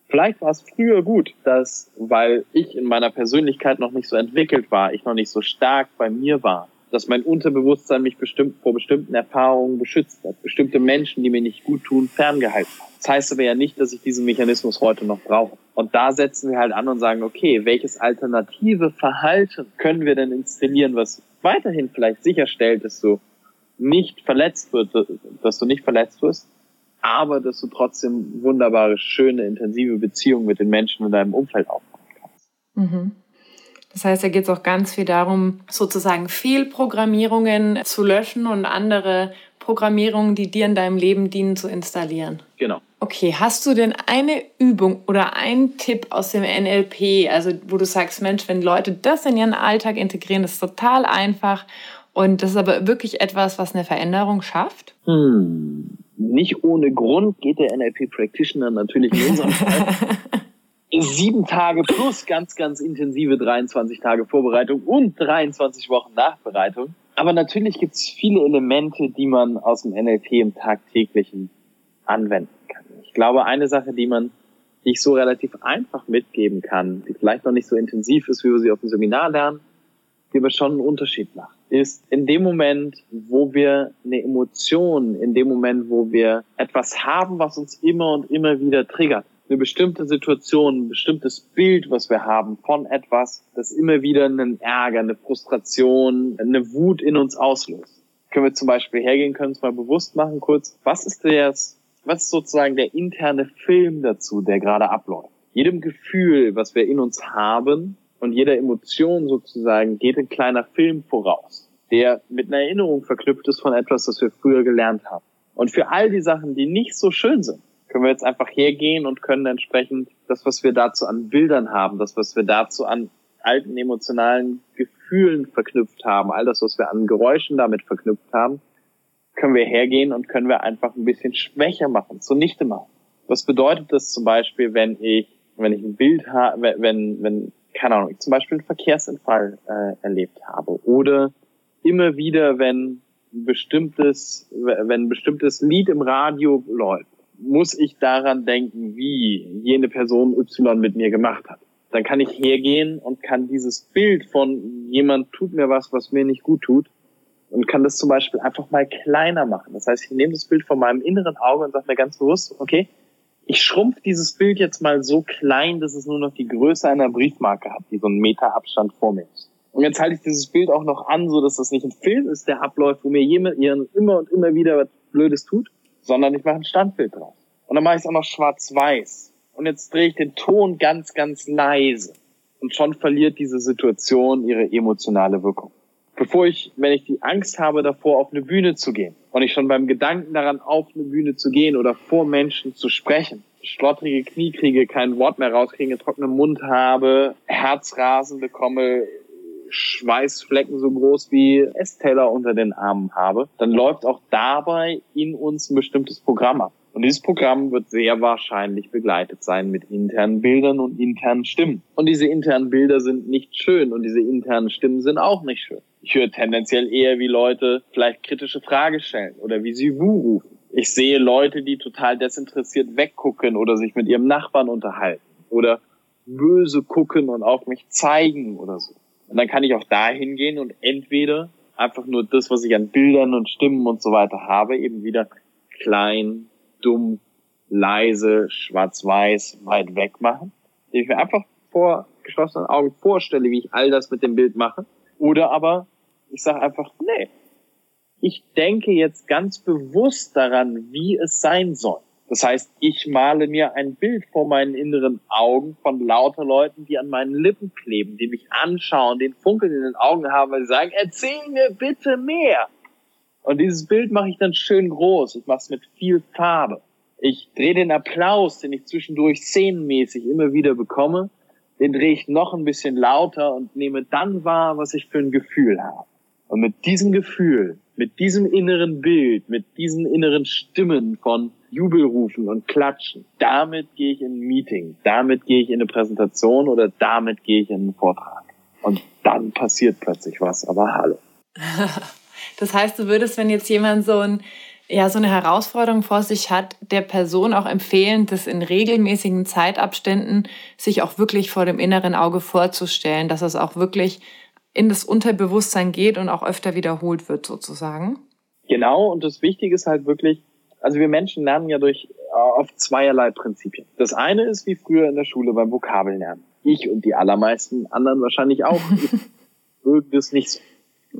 Vielleicht war es früher gut, dass, weil ich in meiner Persönlichkeit noch nicht so entwickelt war, ich noch nicht so stark bei mir war, dass mein Unterbewusstsein mich bestimmt vor bestimmten Erfahrungen beschützt hat, bestimmte Menschen, die mir nicht gut tun, ferngehalten hat. Das heißt aber ja nicht, dass ich diesen Mechanismus heute noch brauche. Und da setzen wir halt an und sagen, okay, welches alternative Verhalten können wir denn installieren, was weiterhin vielleicht sicherstellt, dass du nicht verletzt wirst, dass du nicht verletzt wirst, aber dass du trotzdem wunderbare, schöne, intensive Beziehungen mit den Menschen in deinem Umfeld aufbauen kannst. Mhm. Das heißt, da geht es auch ganz viel darum, sozusagen Fehlprogrammierungen zu löschen und andere Programmierungen, die dir in deinem Leben dienen, zu installieren. Genau. Okay, hast du denn eine Übung oder einen Tipp aus dem NLP, also wo du sagst, Mensch, wenn Leute das in ihren Alltag integrieren, das ist total einfach und das ist aber wirklich etwas, was eine Veränderung schafft? Hm. Nicht ohne Grund geht der NLP Practitioner natürlich in unserem Fall sieben Tage plus ganz, ganz intensive 23 Tage Vorbereitung und 23 Wochen Nachbereitung. Aber natürlich gibt es viele Elemente, die man aus dem NLP im tagtäglichen anwenden kann. Ich glaube, eine Sache, die man die ich so relativ einfach mitgeben kann, die vielleicht noch nicht so intensiv ist, wie wir sie auf dem Seminar lernen, die aber schon einen Unterschied macht, ist in dem Moment, wo wir eine Emotion, in dem Moment, wo wir etwas haben, was uns immer und immer wieder triggert, eine bestimmte Situation, ein bestimmtes Bild, was wir haben von etwas, das immer wieder einen Ärger, eine Frustration, eine Wut in uns auslöst. Können wir zum Beispiel hergehen, können uns mal bewusst machen kurz, was ist das, was ist sozusagen der interne Film dazu, der gerade abläuft? Jedem Gefühl, was wir in uns haben und jeder Emotion sozusagen geht ein kleiner Film voraus, der mit einer Erinnerung verknüpft ist von etwas, das wir früher gelernt haben. Und für all die Sachen, die nicht so schön sind, können wir jetzt einfach hergehen und können entsprechend das, was wir dazu an Bildern haben, das, was wir dazu an alten emotionalen Gefühlen verknüpft haben, all das, was wir an Geräuschen damit verknüpft haben, können wir hergehen und können wir einfach ein bisschen schwächer machen, zunichte machen. Was bedeutet das zum Beispiel, wenn ich, wenn ich ein Bild habe, wenn, wenn, keine Ahnung, ich zum Beispiel einen Verkehrsunfall äh, erlebt habe oder immer wieder, wenn ein bestimmtes, wenn ein bestimmtes Lied im Radio läuft muss ich daran denken, wie jene Person Y mit mir gemacht hat. Dann kann ich hergehen und kann dieses Bild von jemand tut mir was, was mir nicht gut tut, und kann das zum Beispiel einfach mal kleiner machen. Das heißt, ich nehme das Bild von meinem inneren Auge und sage mir ganz bewusst, okay, ich schrumpf dieses Bild jetzt mal so klein, dass es nur noch die Größe einer Briefmarke hat, die so einen Meter Abstand vor mir ist. Und jetzt halte ich dieses Bild auch noch an, so dass das nicht ein Film ist, der abläuft, wo mir jemand immer und immer wieder was Blödes tut, sondern ich mache ein Standbild drauf. Und dann mache ich es auch noch schwarz-weiß. Und jetzt drehe ich den Ton ganz, ganz leise. Und schon verliert diese Situation ihre emotionale Wirkung. Bevor ich, wenn ich die Angst habe davor, auf eine Bühne zu gehen und ich schon beim Gedanken daran, auf eine Bühne zu gehen oder vor Menschen zu sprechen, schlottrige Knie kriege, kein Wort mehr rauskriege, trockenen Mund habe, Herzrasen bekomme, Schweißflecken so groß wie Essteller unter den Armen habe, dann läuft auch dabei in uns ein bestimmtes Programm ab. Und dieses Programm wird sehr wahrscheinlich begleitet sein mit internen Bildern und internen Stimmen. Und diese internen Bilder sind nicht schön und diese internen Stimmen sind auch nicht schön. Ich höre tendenziell eher, wie Leute vielleicht kritische Fragen stellen oder wie sie Wu rufen. Ich sehe Leute, die total desinteressiert weggucken oder sich mit ihrem Nachbarn unterhalten oder böse gucken und auf mich zeigen oder so. Und dann kann ich auch da hingehen und entweder einfach nur das, was ich an Bildern und Stimmen und so weiter habe, eben wieder klein, dumm, leise, schwarz-weiß, weit weg machen. Indem ich mir einfach vor geschlossenen Augen vorstelle, wie ich all das mit dem Bild mache. Oder aber ich sage einfach, nee, ich denke jetzt ganz bewusst daran, wie es sein soll. Das heißt, ich male mir ein Bild vor meinen inneren Augen von lauter Leuten, die an meinen Lippen kleben, die mich anschauen, den Funkeln in den Augen haben, weil sie sagen, erzähl mir bitte mehr. Und dieses Bild mache ich dann schön groß. Ich mache es mit viel Farbe. Ich drehe den Applaus, den ich zwischendurch szenenmäßig immer wieder bekomme, den drehe ich noch ein bisschen lauter und nehme dann wahr, was ich für ein Gefühl habe. Und mit diesem Gefühl, mit diesem inneren Bild, mit diesen inneren Stimmen von Jubelrufen und Klatschen, damit gehe ich in ein Meeting, damit gehe ich in eine Präsentation oder damit gehe ich in einen Vortrag. Und dann passiert plötzlich was, aber hallo. das heißt, du würdest, wenn jetzt jemand so ein ja, so eine Herausforderung vor sich hat, der Person auch empfehlen, das in regelmäßigen Zeitabständen sich auch wirklich vor dem inneren Auge vorzustellen, dass es auch wirklich in das Unterbewusstsein geht und auch öfter wiederholt wird sozusagen. Genau, und das Wichtige ist halt wirklich, also wir Menschen lernen ja durch äh, auf zweierlei Prinzipien. Das eine ist wie früher in der Schule beim Vokabellernen. Ich und die allermeisten anderen wahrscheinlich auch mögen das nicht so.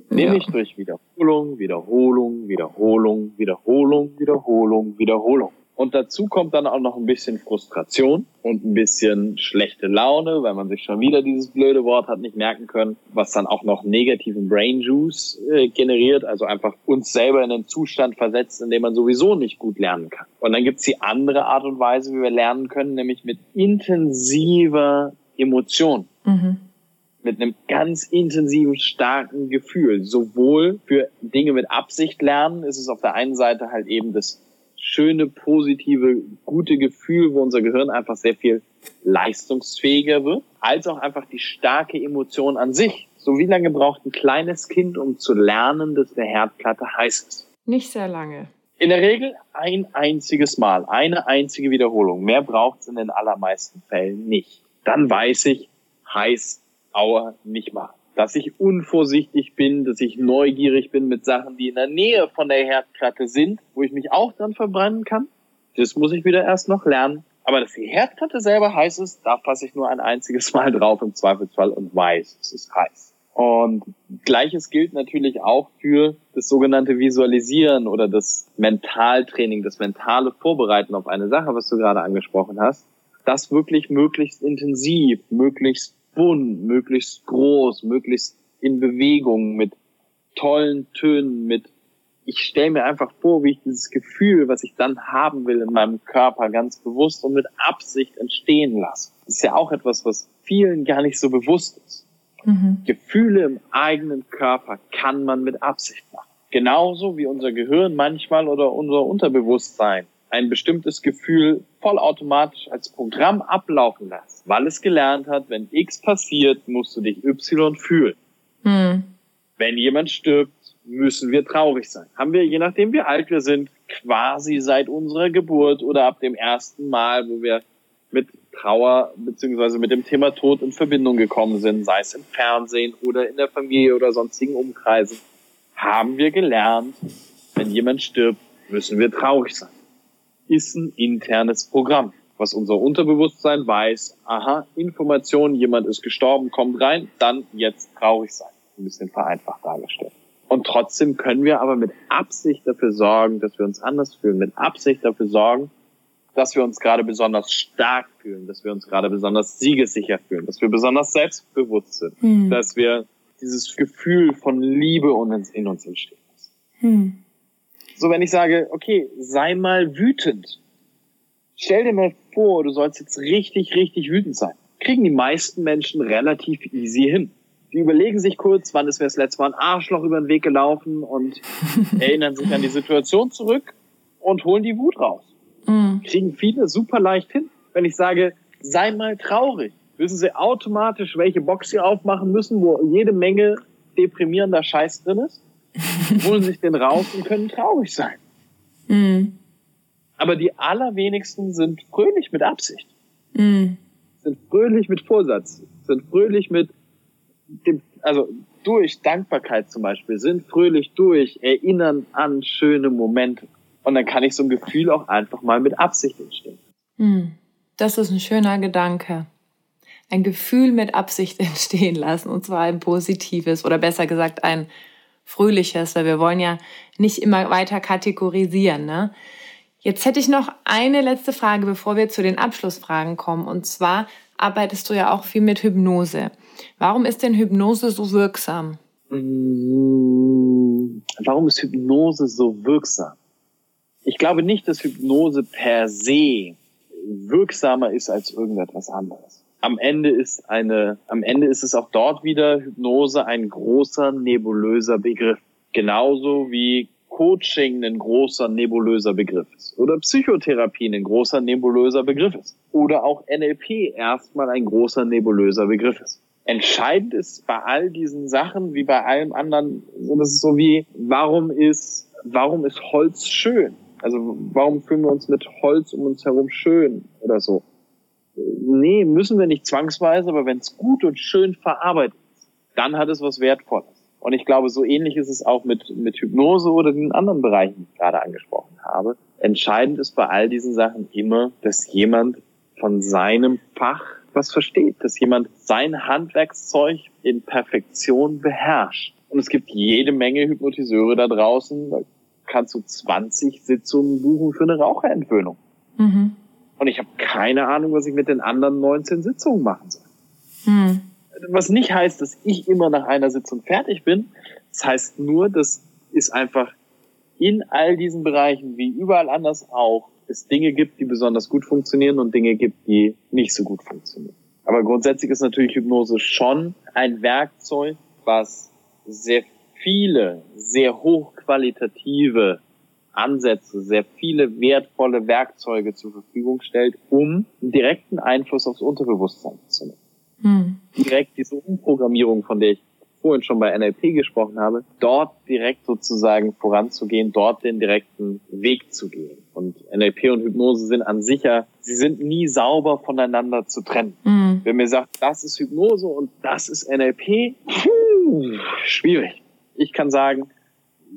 Nämlich ja. durch Wiederholung, Wiederholung, Wiederholung, Wiederholung, Wiederholung, Wiederholung. Und dazu kommt dann auch noch ein bisschen Frustration und ein bisschen schlechte Laune, weil man sich schon wieder dieses blöde Wort hat nicht merken können, was dann auch noch negativen Brain Juice äh, generiert, also einfach uns selber in einen Zustand versetzt, in dem man sowieso nicht gut lernen kann. Und dann gibt's die andere Art und Weise, wie wir lernen können, nämlich mit intensiver Emotion. Mhm mit einem ganz intensiven, starken Gefühl. Sowohl für Dinge mit Absicht lernen ist es auf der einen Seite halt eben das schöne, positive, gute Gefühl, wo unser Gehirn einfach sehr viel leistungsfähiger wird, als auch einfach die starke Emotion an sich. So wie lange braucht ein kleines Kind, um zu lernen, dass der Herdplatte heiß ist? Nicht sehr lange. In der Regel ein einziges Mal, eine einzige Wiederholung. Mehr braucht es in den allermeisten Fällen nicht. Dann weiß ich, heiß, aua, nicht mal dass ich unvorsichtig bin, dass ich neugierig bin mit Sachen, die in der Nähe von der Herdplatte sind, wo ich mich auch dran verbrennen kann. Das muss ich wieder erst noch lernen. Aber dass die Herdplatte selber heiß ist, da fasse ich nur ein einziges Mal drauf im Zweifelsfall und weiß, es ist heiß. Und gleiches gilt natürlich auch für das sogenannte Visualisieren oder das Mentaltraining, das mentale Vorbereiten auf eine Sache, was du gerade angesprochen hast. Das wirklich möglichst intensiv, möglichst bunt, möglichst groß, möglichst in Bewegung, mit tollen Tönen, mit ich stelle mir einfach vor, wie ich dieses Gefühl, was ich dann haben will in meinem Körper, ganz bewusst und mit Absicht entstehen lasse. Das ist ja auch etwas, was vielen gar nicht so bewusst ist. Mhm. Gefühle im eigenen Körper kann man mit Absicht machen. Genauso wie unser Gehirn manchmal oder unser Unterbewusstsein ein bestimmtes Gefühl vollautomatisch als Programm ablaufen lässt, weil es gelernt hat, wenn X passiert, musst du dich Y fühlen. Hm. Wenn jemand stirbt, müssen wir traurig sein. Haben wir, je nachdem wie alt wir sind, quasi seit unserer Geburt oder ab dem ersten Mal, wo wir mit Trauer beziehungsweise mit dem Thema Tod in Verbindung gekommen sind, sei es im Fernsehen oder in der Familie oder sonstigen Umkreisen, haben wir gelernt, wenn jemand stirbt, müssen wir traurig sein. Ist ein internes Programm, was unser Unterbewusstsein weiß, aha, Information, jemand ist gestorben, kommt rein, dann jetzt traurig sein. Ein bisschen vereinfacht dargestellt. Und trotzdem können wir aber mit Absicht dafür sorgen, dass wir uns anders fühlen, mit Absicht dafür sorgen, dass wir uns gerade besonders stark fühlen, dass wir uns gerade besonders siegessicher fühlen, dass wir besonders selbstbewusst sind, hm. dass wir dieses Gefühl von Liebe in uns entstehen lassen. Hm. So, wenn ich sage, okay, sei mal wütend. Stell dir mal vor, du sollst jetzt richtig, richtig wütend sein. Kriegen die meisten Menschen relativ easy hin die überlegen sich kurz, wann ist mir das letzte Mal ein Arschloch über den Weg gelaufen und erinnern sich an die Situation zurück und holen die Wut raus. Mhm. Kriegen viele super leicht hin. Wenn ich sage, sei mal traurig, wissen sie automatisch, welche Box sie aufmachen müssen, wo jede Menge deprimierender Scheiß drin ist, holen sich den raus und können traurig sein. Mhm. Aber die allerwenigsten sind fröhlich mit Absicht. Mhm. Sind fröhlich mit Vorsatz. Sind fröhlich mit, dem, also durch Dankbarkeit zum Beispiel, sind fröhlich durch, erinnern an schöne Momente. Und dann kann ich so ein Gefühl auch einfach mal mit Absicht entstehen. Hm, das ist ein schöner Gedanke. Ein Gefühl mit Absicht entstehen lassen, und zwar ein positives oder besser gesagt ein fröhliches, weil wir wollen ja nicht immer weiter kategorisieren. Ne? Jetzt hätte ich noch eine letzte Frage, bevor wir zu den Abschlussfragen kommen. Und zwar arbeitest du ja auch viel mit Hypnose. Warum ist denn Hypnose so wirksam? Mm, warum ist Hypnose so wirksam? Ich glaube nicht, dass Hypnose per se wirksamer ist als irgendetwas anderes. Am Ende ist eine, am Ende ist es auch dort wieder Hypnose ein großer nebulöser Begriff. Genauso wie Coaching ein großer nebulöser Begriff ist oder Psychotherapie ein großer nebulöser Begriff ist oder auch NLP erstmal ein großer nebulöser Begriff ist entscheidend ist bei all diesen Sachen, wie bei allem anderen, das ist so wie, warum ist, warum ist Holz schön? Also warum fühlen wir uns mit Holz um uns herum schön oder so? Nee, müssen wir nicht zwangsweise, aber wenn es gut und schön verarbeitet ist, dann hat es was Wertvolles. Und ich glaube, so ähnlich ist es auch mit, mit Hypnose oder den anderen Bereichen, die ich gerade angesprochen habe. Entscheidend ist bei all diesen Sachen immer, dass jemand von seinem Fach was versteht, dass jemand sein Handwerkszeug in Perfektion beherrscht. Und es gibt jede Menge Hypnotiseure da draußen, da kannst du 20 Sitzungen buchen für eine Raucherentwöhnung. Mhm. Und ich habe keine Ahnung, was ich mit den anderen 19 Sitzungen machen soll. Mhm. Was nicht heißt, dass ich immer nach einer Sitzung fertig bin. Das heißt nur, das ist einfach in all diesen Bereichen, wie überall anders auch, es Dinge gibt, die besonders gut funktionieren und Dinge gibt, die nicht so gut funktionieren. Aber grundsätzlich ist natürlich Hypnose schon ein Werkzeug, was sehr viele, sehr hochqualitative Ansätze, sehr viele wertvolle Werkzeuge zur Verfügung stellt, um einen direkten Einfluss aufs Unterbewusstsein zu nehmen. Hm. Direkt diese Umprogrammierung, von der ich vorhin schon bei NLP gesprochen habe, dort direkt sozusagen voranzugehen, dort den direkten Weg zu gehen. Und NLP und Hypnose sind an sich ja, sie sind nie sauber voneinander zu trennen. Mhm. Wenn mir sagt, das ist Hypnose und das ist NLP, puh, schwierig. Ich kann sagen,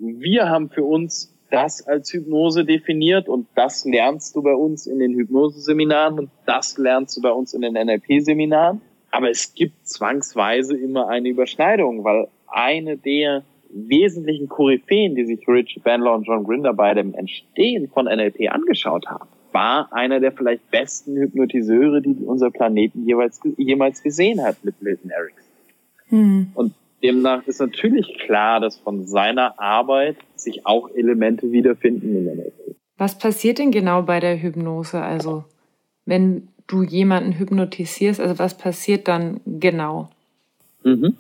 wir haben für uns das als Hypnose definiert und das lernst du bei uns in den Hypnoseseminaren und das lernst du bei uns in den NLP-Seminaren. Aber es gibt zwangsweise immer eine Überschneidung, weil eine der wesentlichen Koryphäen, die sich Richard Bandler und John Grinder bei dem Entstehen von NLP angeschaut haben, war einer der vielleicht besten Hypnotiseure, die unser Planeten jeweils, jemals gesehen hat mit Milton Erickson. Hm. Und demnach ist natürlich klar, dass von seiner Arbeit sich auch Elemente wiederfinden in NLP. Was passiert denn genau bei der Hypnose? Also, wenn du jemanden hypnotisierst, also was passiert dann genau? Mhm.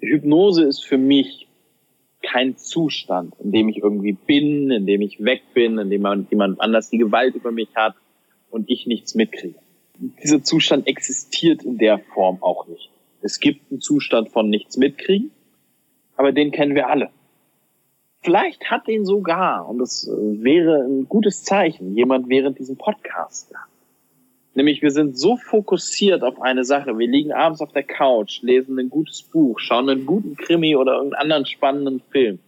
Hypnose ist für mich kein Zustand, in dem ich irgendwie bin, in dem ich weg bin, in dem jemand anders die Gewalt über mich hat und ich nichts mitkriege. Dieser Zustand existiert in der Form auch nicht. Es gibt einen Zustand von nichts mitkriegen, aber den kennen wir alle. Vielleicht hat den sogar, und das wäre ein gutes Zeichen, jemand während diesem Podcast. Nämlich wir sind so fokussiert auf eine Sache. Wir liegen abends auf der Couch, lesen ein gutes Buch, schauen einen guten Krimi oder irgendeinen anderen spannenden Film.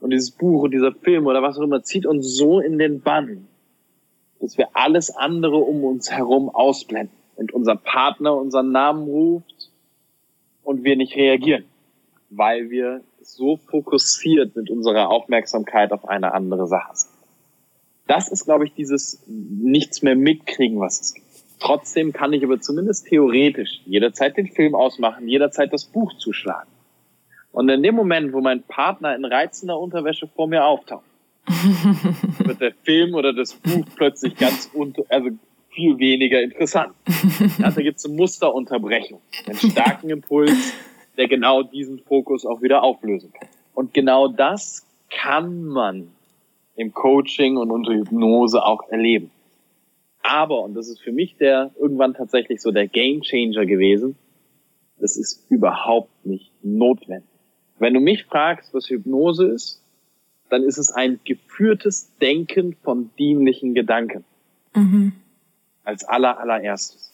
Und dieses Buch und dieser Film oder was auch immer zieht uns so in den Bann, dass wir alles andere um uns herum ausblenden und unser Partner unseren Namen ruft und wir nicht reagieren, weil wir so fokussiert mit unserer Aufmerksamkeit auf eine andere Sache sind. Das ist, glaube ich, dieses nichts mehr mitkriegen, was es gibt. Trotzdem kann ich aber zumindest theoretisch jederzeit den Film ausmachen, jederzeit das Buch zuschlagen. Und in dem Moment, wo mein Partner in reizender Unterwäsche vor mir auftaucht, wird der Film oder das Buch plötzlich ganz unter, also viel weniger interessant. Also gibt es eine Musterunterbrechung, einen starken Impuls, der genau diesen Fokus auch wieder auflösen kann. Und genau das kann man im Coaching und unter Hypnose auch erleben. Aber, und das ist für mich der irgendwann tatsächlich so der Game Changer gewesen, das ist überhaupt nicht notwendig. Wenn du mich fragst, was Hypnose ist, dann ist es ein geführtes Denken von dienlichen Gedanken. Mhm. Als aller, allererstes.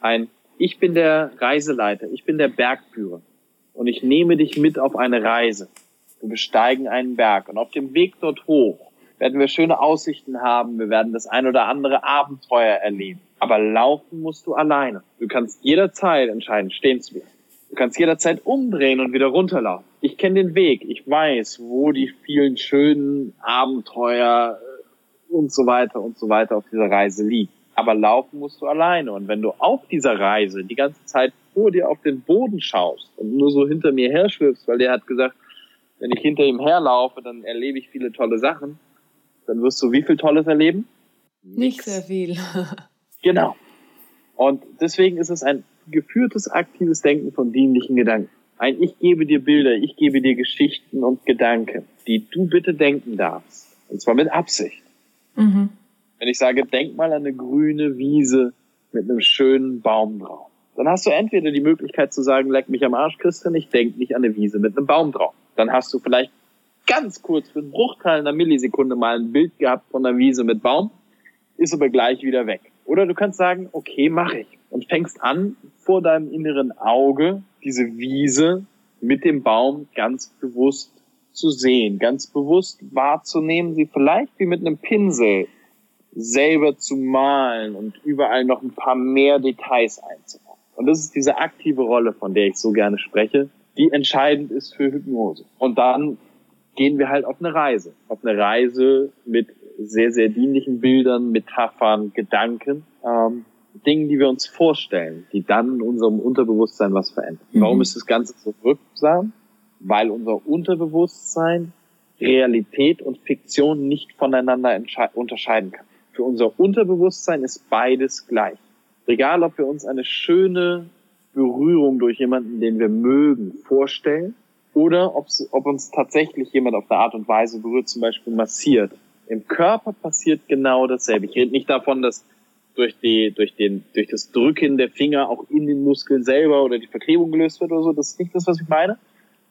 Ein, ich bin der Reiseleiter, ich bin der Bergführer und ich nehme dich mit auf eine Reise. Wir besteigen einen Berg und auf dem Weg dort hoch werden wir schöne Aussichten haben, wir werden das ein oder andere Abenteuer erleben. Aber laufen musst du alleine. Du kannst jederzeit entscheiden, stehen zu bleiben. Du kannst jederzeit umdrehen und wieder runterlaufen. Ich kenne den Weg. Ich weiß, wo die vielen schönen Abenteuer äh, und so weiter und so weiter auf dieser Reise liegen. Aber laufen musst du alleine. Und wenn du auf dieser Reise die ganze Zeit vor dir auf den Boden schaust und nur so hinter mir her schwirbst, weil der hat gesagt, wenn ich hinter ihm herlaufe, dann erlebe ich viele tolle Sachen, dann wirst du wie viel Tolles erleben? Nicht sehr viel. genau. Und deswegen ist es ein geführtes, aktives Denken von dienlichen Gedanken. Ein Ich gebe dir Bilder, ich gebe dir Geschichten und Gedanken, die du bitte denken darfst. Und zwar mit Absicht. Mhm. Wenn ich sage, denk mal an eine grüne Wiese mit einem schönen Baum drauf, dann hast du entweder die Möglichkeit zu sagen, leck mich am Arsch, Christian, ich denk nicht an eine Wiese mit einem Baum drauf. Dann hast du vielleicht ganz kurz für einen Bruchteil einer Millisekunde mal ein Bild gehabt von einer Wiese mit Baum, ist aber gleich wieder weg. Oder du kannst sagen, okay, mache ich. Und fängst an, vor deinem inneren Auge diese Wiese mit dem Baum ganz bewusst zu sehen, ganz bewusst wahrzunehmen, sie vielleicht wie mit einem Pinsel selber zu malen und überall noch ein paar mehr Details einzubauen. Und das ist diese aktive Rolle, von der ich so gerne spreche, die entscheidend ist für Hypnose. Und dann gehen wir halt auf eine Reise. Auf eine Reise mit sehr, sehr dienlichen Bildern, Metaphern, Gedanken, ähm, Dingen, die wir uns vorstellen, die dann in unserem Unterbewusstsein was verändern. Mhm. Warum ist das Ganze so wirksam? Weil unser Unterbewusstsein Realität und Fiktion nicht voneinander unterscheiden kann. Für unser Unterbewusstsein ist beides gleich. Egal, ob wir uns eine schöne Berührung durch jemanden, den wir mögen, vorstellen oder ob uns tatsächlich jemand auf eine Art und Weise berührt, zum Beispiel massiert. Im Körper passiert genau dasselbe. Ich rede nicht davon, dass durch die, durch den, durch das Drücken der Finger auch in den Muskeln selber oder die Verklebung gelöst wird oder so. Das ist nicht das, was ich meine.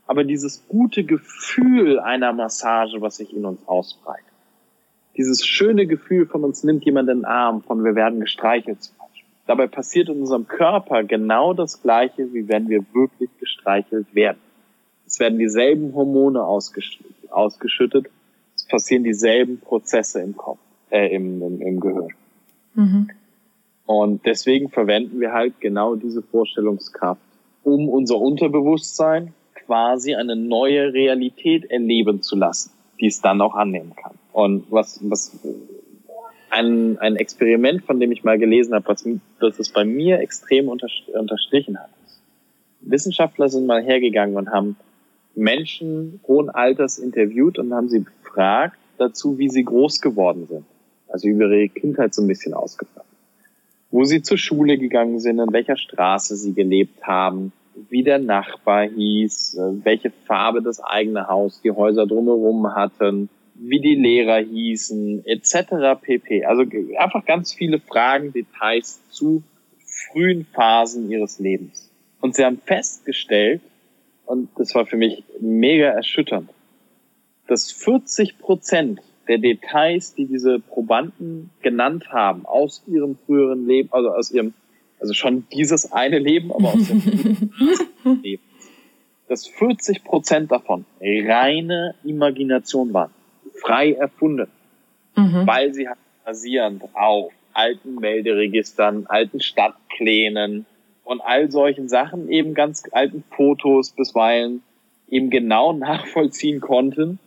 Aber dieses gute Gefühl einer Massage, was sich in uns ausbreitet. Dieses schöne Gefühl von uns nimmt jemand in den Arm, von wir werden gestreichelt zum Beispiel. Dabei passiert in unserem Körper genau das Gleiche, wie wenn wir wirklich gestreichelt werden. Es werden dieselben Hormone ausgeschüttet, ausgeschüttet. Es passieren dieselben Prozesse im Kopf, äh, im, im, im Gehirn. Mhm. Und deswegen verwenden wir halt genau diese Vorstellungskraft, um unser Unterbewusstsein quasi eine neue Realität erleben zu lassen, die es dann auch annehmen kann. Und was, was ein, ein Experiment, von dem ich mal gelesen habe, was das es bei mir extrem unterstrichen hat. Wissenschaftler sind mal hergegangen und haben Menschen hohen Alters interviewt und haben sie befragt dazu, wie sie groß geworden sind. Also über ihre Kindheit so ein bisschen ausgefragt. Wo sie zur Schule gegangen sind, in welcher Straße sie gelebt haben, wie der Nachbar hieß, welche Farbe das eigene Haus, die Häuser drumherum hatten, wie die Lehrer hießen, etc. pp. Also einfach ganz viele Fragen, Details zu frühen Phasen ihres Lebens. Und sie haben festgestellt, und das war für mich mega erschütternd, dass 40 Prozent der Details, die diese Probanden genannt haben, aus ihrem früheren Leben, also aus ihrem, also schon dieses eine Leben, aber aus ihrem Leben, dass 40 Prozent davon reine Imagination waren, frei erfunden, mhm. weil sie halt basierend auf alten Melderegistern, alten Stadtplänen und all solchen Sachen, eben ganz alten Fotos bisweilen eben genau nachvollziehen konnten,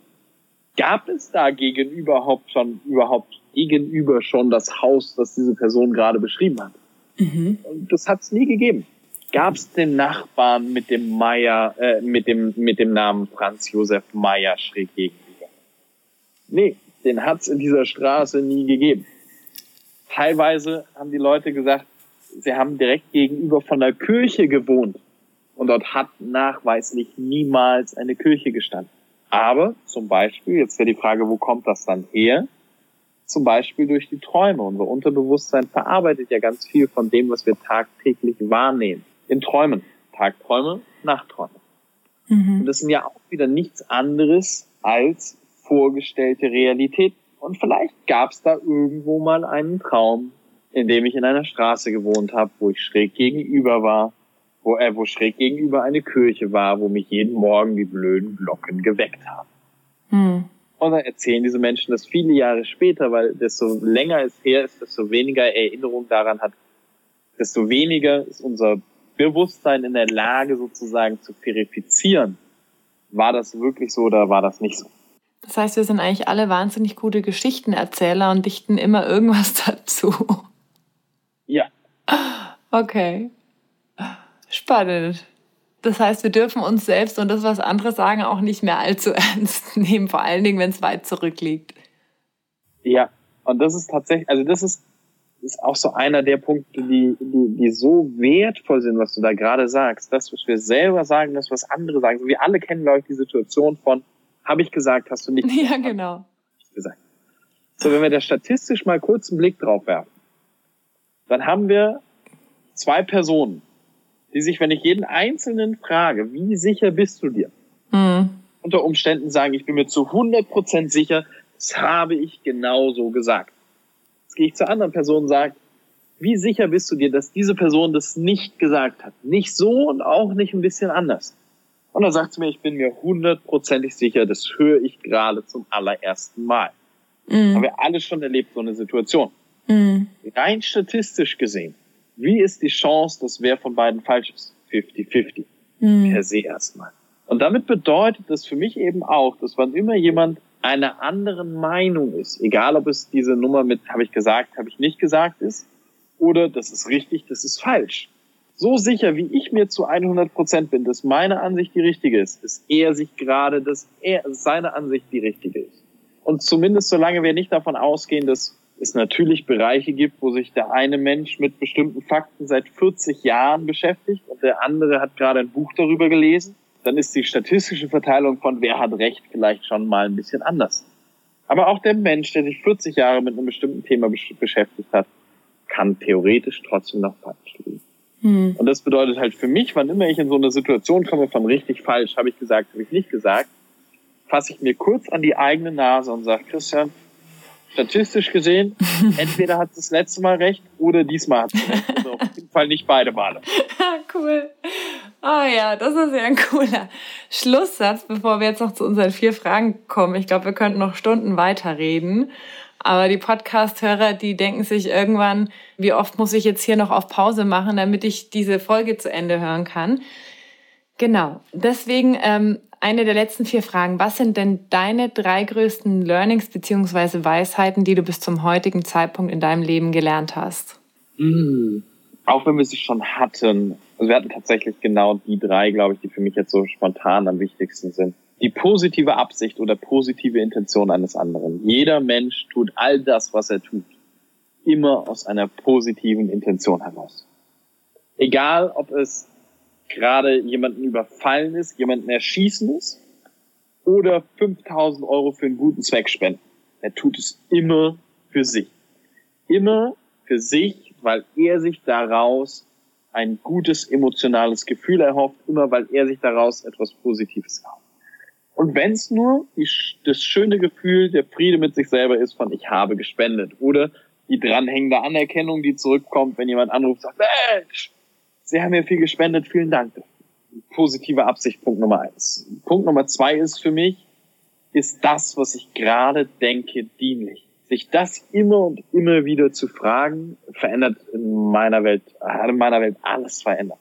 gab es da gegenüber überhaupt schon, überhaupt gegenüber schon das Haus, das diese Person gerade beschrieben hat. Mhm. Und das hat es nie gegeben. Gab es den Nachbarn mit dem Meier, äh, mit dem mit dem Namen Franz Josef Meier schräg gegenüber? Nee, den hat es in dieser Straße nie gegeben. Teilweise haben die Leute gesagt, sie haben direkt gegenüber von der Kirche gewohnt und dort hat nachweislich niemals eine Kirche gestanden. Aber zum Beispiel, jetzt wäre die Frage, wo kommt das dann her? Zum Beispiel durch die Träume. Unser Unterbewusstsein verarbeitet ja ganz viel von dem, was wir tagtäglich wahrnehmen. In Träumen. Tagträume, Nachtträume. Mhm. Und das sind ja auch wieder nichts anderes als vorgestellte Realität. Und vielleicht gab es da irgendwo mal einen Traum, in dem ich in einer Straße gewohnt habe, wo ich schräg gegenüber war, wo, äh, wo schräg gegenüber eine Kirche war, wo mich jeden Morgen die blöden Glocken geweckt haben. Hm. Und dann erzählen diese Menschen das viele Jahre später, weil desto länger es her ist, desto weniger Erinnerung daran hat, desto weniger ist unser Bewusstsein in der Lage sozusagen zu verifizieren, war das wirklich so oder war das nicht so. Das heißt, wir sind eigentlich alle wahnsinnig gute Geschichtenerzähler und dichten immer irgendwas dazu. Ja. Okay. Spannend. Das heißt, wir dürfen uns selbst und das, was andere sagen, auch nicht mehr allzu ernst nehmen, vor allen Dingen, wenn es weit zurückliegt. Ja, und das ist tatsächlich, also das ist, ist auch so einer der Punkte, die, die, die so wertvoll sind, was du da gerade sagst. Das, was wir selber sagen, das, was andere sagen. Wir alle kennen, glaube ich, die Situation von, habe ich gesagt, hast du nicht gesagt. Ja, genau. Gesagt. So, wenn wir da statistisch mal kurz einen Blick drauf werfen, dann haben wir zwei Personen, die sich, wenn ich jeden Einzelnen frage, wie sicher bist du dir? Mhm. Unter Umständen sagen, ich bin mir zu 100% sicher, das habe ich genau so gesagt. Jetzt gehe ich zur anderen Person und sage, wie sicher bist du dir, dass diese Person das nicht gesagt hat? Nicht so und auch nicht ein bisschen anders. Und dann sagt sie mir, ich bin mir hundertprozentig sicher, das höre ich gerade zum allerersten Mal. Mhm. Haben wir alle schon erlebt, so eine Situation. Mhm. Rein statistisch gesehen wie ist die Chance, dass wer von beiden falsch ist? 50-50. Mhm. Per se erstmal. Und damit bedeutet das für mich eben auch, dass wann immer jemand einer anderen Meinung ist, egal ob es diese Nummer mit habe ich gesagt, habe ich nicht gesagt ist, oder das ist richtig, das ist falsch. So sicher, wie ich mir zu 100 Prozent bin, dass meine Ansicht die richtige ist, ist er sich gerade, dass er, seine Ansicht die richtige ist. Und zumindest solange wir nicht davon ausgehen, dass es natürlich Bereiche gibt, wo sich der eine Mensch mit bestimmten Fakten seit 40 Jahren beschäftigt und der andere hat gerade ein Buch darüber gelesen, dann ist die statistische Verteilung von wer hat Recht vielleicht schon mal ein bisschen anders. Aber auch der Mensch, der sich 40 Jahre mit einem bestimmten Thema beschäftigt hat, kann theoretisch trotzdem noch falsch liegen. Hm. Und das bedeutet halt für mich, wann immer ich in so eine Situation komme von richtig falsch, habe ich gesagt, habe ich nicht gesagt, fasse ich mir kurz an die eigene Nase und sage, Christian, statistisch gesehen, entweder hat es das letzte Mal recht oder diesmal hat es recht. Also auf jeden Fall nicht beide Male. cool. Ah oh ja, das ist ja ein cooler Schlusssatz, bevor wir jetzt noch zu unseren vier Fragen kommen. Ich glaube, wir könnten noch Stunden weiterreden. Aber die Podcast-Hörer, die denken sich irgendwann, wie oft muss ich jetzt hier noch auf Pause machen, damit ich diese Folge zu Ende hören kann. Genau. Deswegen ähm, eine der letzten vier Fragen. Was sind denn deine drei größten Learnings bzw. Weisheiten, die du bis zum heutigen Zeitpunkt in deinem Leben gelernt hast? Mhm. Auch wenn wir sie schon hatten. Also wir hatten tatsächlich genau die drei, glaube ich, die für mich jetzt so spontan am wichtigsten sind. Die positive Absicht oder positive Intention eines anderen. Jeder Mensch tut all das, was er tut, immer aus einer positiven Intention heraus. Egal, ob es gerade jemanden überfallen ist, jemanden erschießen ist oder 5000 Euro für einen guten Zweck spenden. Er tut es immer für sich. Immer für sich, weil er sich daraus ein gutes emotionales Gefühl erhofft, immer weil er sich daraus etwas Positives erhofft. Und wenn es nur die, das schöne Gefühl, der Friede mit sich selber ist von ich habe gespendet oder die dranhängende Anerkennung, die zurückkommt, wenn jemand anruft, sagt, Mensch, Sie haben mir viel gespendet, vielen Dank. Positive Absicht, Punkt Nummer eins. Punkt Nummer zwei ist für mich, ist das, was ich gerade denke, dienlich? Sich das immer und immer wieder zu fragen, verändert in meiner Welt, hat in meiner Welt alles verändert.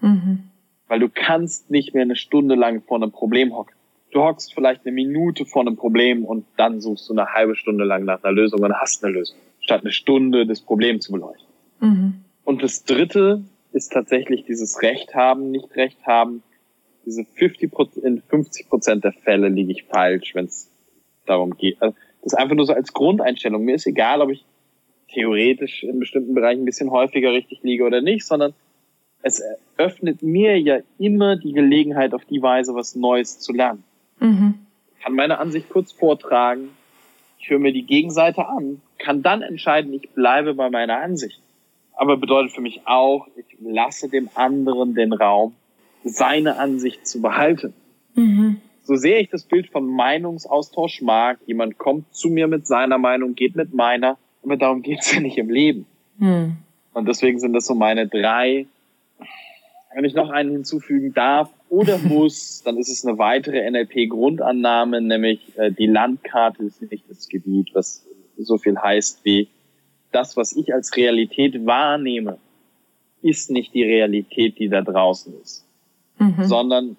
Mhm. Weil du kannst nicht mehr eine Stunde lang vor einem Problem hocken. Du hockst vielleicht eine Minute vor einem Problem und dann suchst du eine halbe Stunde lang nach einer Lösung und hast eine Lösung, statt eine Stunde das Problem zu beleuchten. Mhm. Und das dritte ist tatsächlich dieses Recht haben, nicht Recht haben. Diese 50 in 50 Prozent der Fälle liege ich falsch, wenn es darum geht. Also das ist einfach nur so als Grundeinstellung. Mir ist egal, ob ich theoretisch in bestimmten Bereichen ein bisschen häufiger richtig liege oder nicht, sondern es eröffnet mir ja immer die Gelegenheit, auf die Weise was Neues zu lernen. Mhm. Ich kann meine Ansicht kurz vortragen, ich höre mir die Gegenseite an, kann dann entscheiden, ich bleibe bei meiner Ansicht. Aber bedeutet für mich auch, ich lasse dem anderen den Raum, seine Ansicht zu behalten. Mhm. So sehr ich das Bild vom Meinungsaustausch mag, jemand kommt zu mir mit seiner Meinung, geht mit meiner, aber darum geht's ja nicht im Leben. Mhm. Und deswegen sind das so meine drei wenn ich noch einen hinzufügen darf oder muss, dann ist es eine weitere NLP-Grundannahme, nämlich äh, die Landkarte ist nicht das Gebiet, was so viel heißt wie das, was ich als Realität wahrnehme, ist nicht die Realität, die da draußen ist, mhm. sondern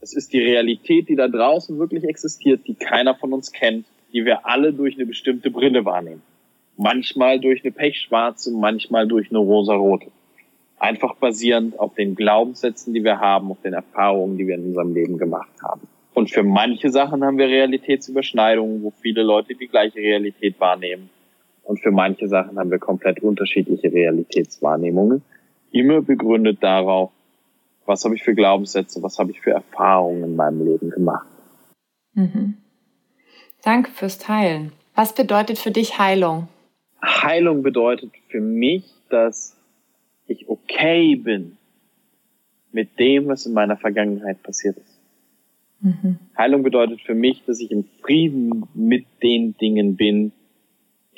es ist die Realität, die da draußen wirklich existiert, die keiner von uns kennt, die wir alle durch eine bestimmte Brille wahrnehmen. Manchmal durch eine pechschwarze, manchmal durch eine rosarote. Einfach basierend auf den Glaubenssätzen, die wir haben, auf den Erfahrungen, die wir in unserem Leben gemacht haben. Und für manche Sachen haben wir Realitätsüberschneidungen, wo viele Leute die gleiche Realität wahrnehmen. Und für manche Sachen haben wir komplett unterschiedliche Realitätswahrnehmungen. Immer begründet darauf, was habe ich für Glaubenssätze, was habe ich für Erfahrungen in meinem Leben gemacht. Mhm. Danke fürs Teilen. Was bedeutet für dich Heilung? Heilung bedeutet für mich, dass ich okay bin mit dem, was in meiner Vergangenheit passiert ist. Mhm. Heilung bedeutet für mich, dass ich im Frieden mit den Dingen bin,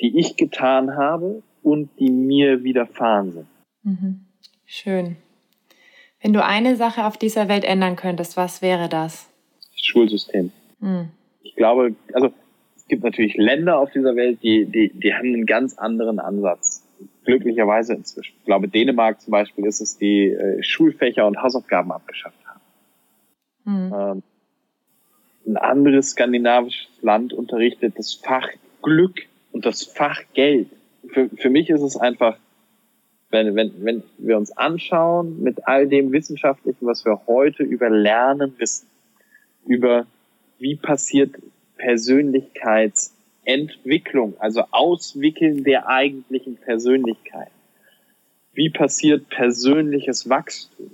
die ich getan habe und die mir widerfahren sind. Mhm. Schön. Wenn du eine Sache auf dieser Welt ändern könntest, was wäre das? Das Schulsystem. Mhm. Ich glaube, also es gibt natürlich Länder auf dieser Welt, die, die, die haben einen ganz anderen Ansatz glücklicherweise inzwischen. Ich glaube, Dänemark zum Beispiel ist es, die äh, Schulfächer und Hausaufgaben abgeschafft haben. Mhm. Ähm, ein anderes skandinavisches Land unterrichtet das Fach Glück und das Fach Geld. Für, für mich ist es einfach, wenn, wenn, wenn wir uns anschauen mit all dem Wissenschaftlichen, was wir heute über Lernen wissen, über wie passiert Persönlichkeits Entwicklung, also Auswickeln der eigentlichen Persönlichkeit. Wie passiert persönliches Wachstum?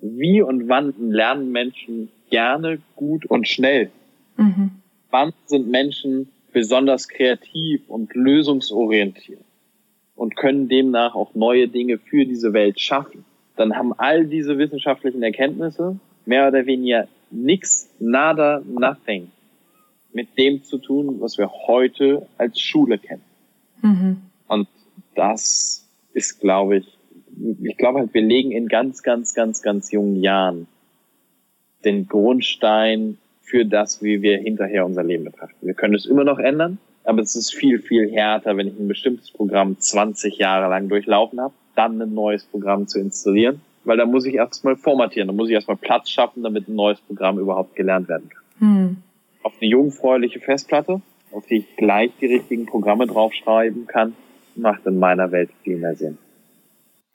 Wie und wann lernen Menschen gerne, gut und schnell? Mhm. Wann sind Menschen besonders kreativ und lösungsorientiert und können demnach auch neue Dinge für diese Welt schaffen? Dann haben all diese wissenschaftlichen Erkenntnisse mehr oder weniger nix, nada, nothing mit dem zu tun, was wir heute als Schule kennen. Mhm. Und das ist, glaube ich, ich glaube halt, wir legen in ganz, ganz, ganz, ganz jungen Jahren den Grundstein für das, wie wir hinterher unser Leben betrachten. Wir können es immer noch ändern, aber es ist viel, viel härter, wenn ich ein bestimmtes Programm 20 Jahre lang durchlaufen habe, dann ein neues Programm zu installieren, weil da muss ich erstmal formatieren, da muss ich erstmal Platz schaffen, damit ein neues Programm überhaupt gelernt werden kann. Mhm auf eine jungfräuliche Festplatte, auf die ich gleich die richtigen Programme draufschreiben kann, macht in meiner Welt viel mehr Sinn.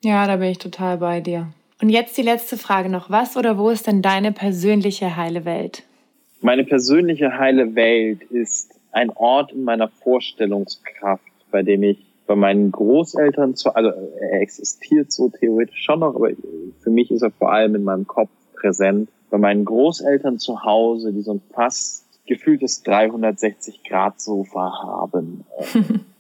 Ja, da bin ich total bei dir. Und jetzt die letzte Frage noch. Was oder wo ist denn deine persönliche heile Welt? Meine persönliche heile Welt ist ein Ort in meiner Vorstellungskraft, bei dem ich bei meinen Großeltern, zu, also er existiert so theoretisch schon noch, aber für mich ist er vor allem in meinem Kopf präsent. Bei meinen Großeltern zu Hause, die so ein fast gefühltes 360-Grad-Sofa haben.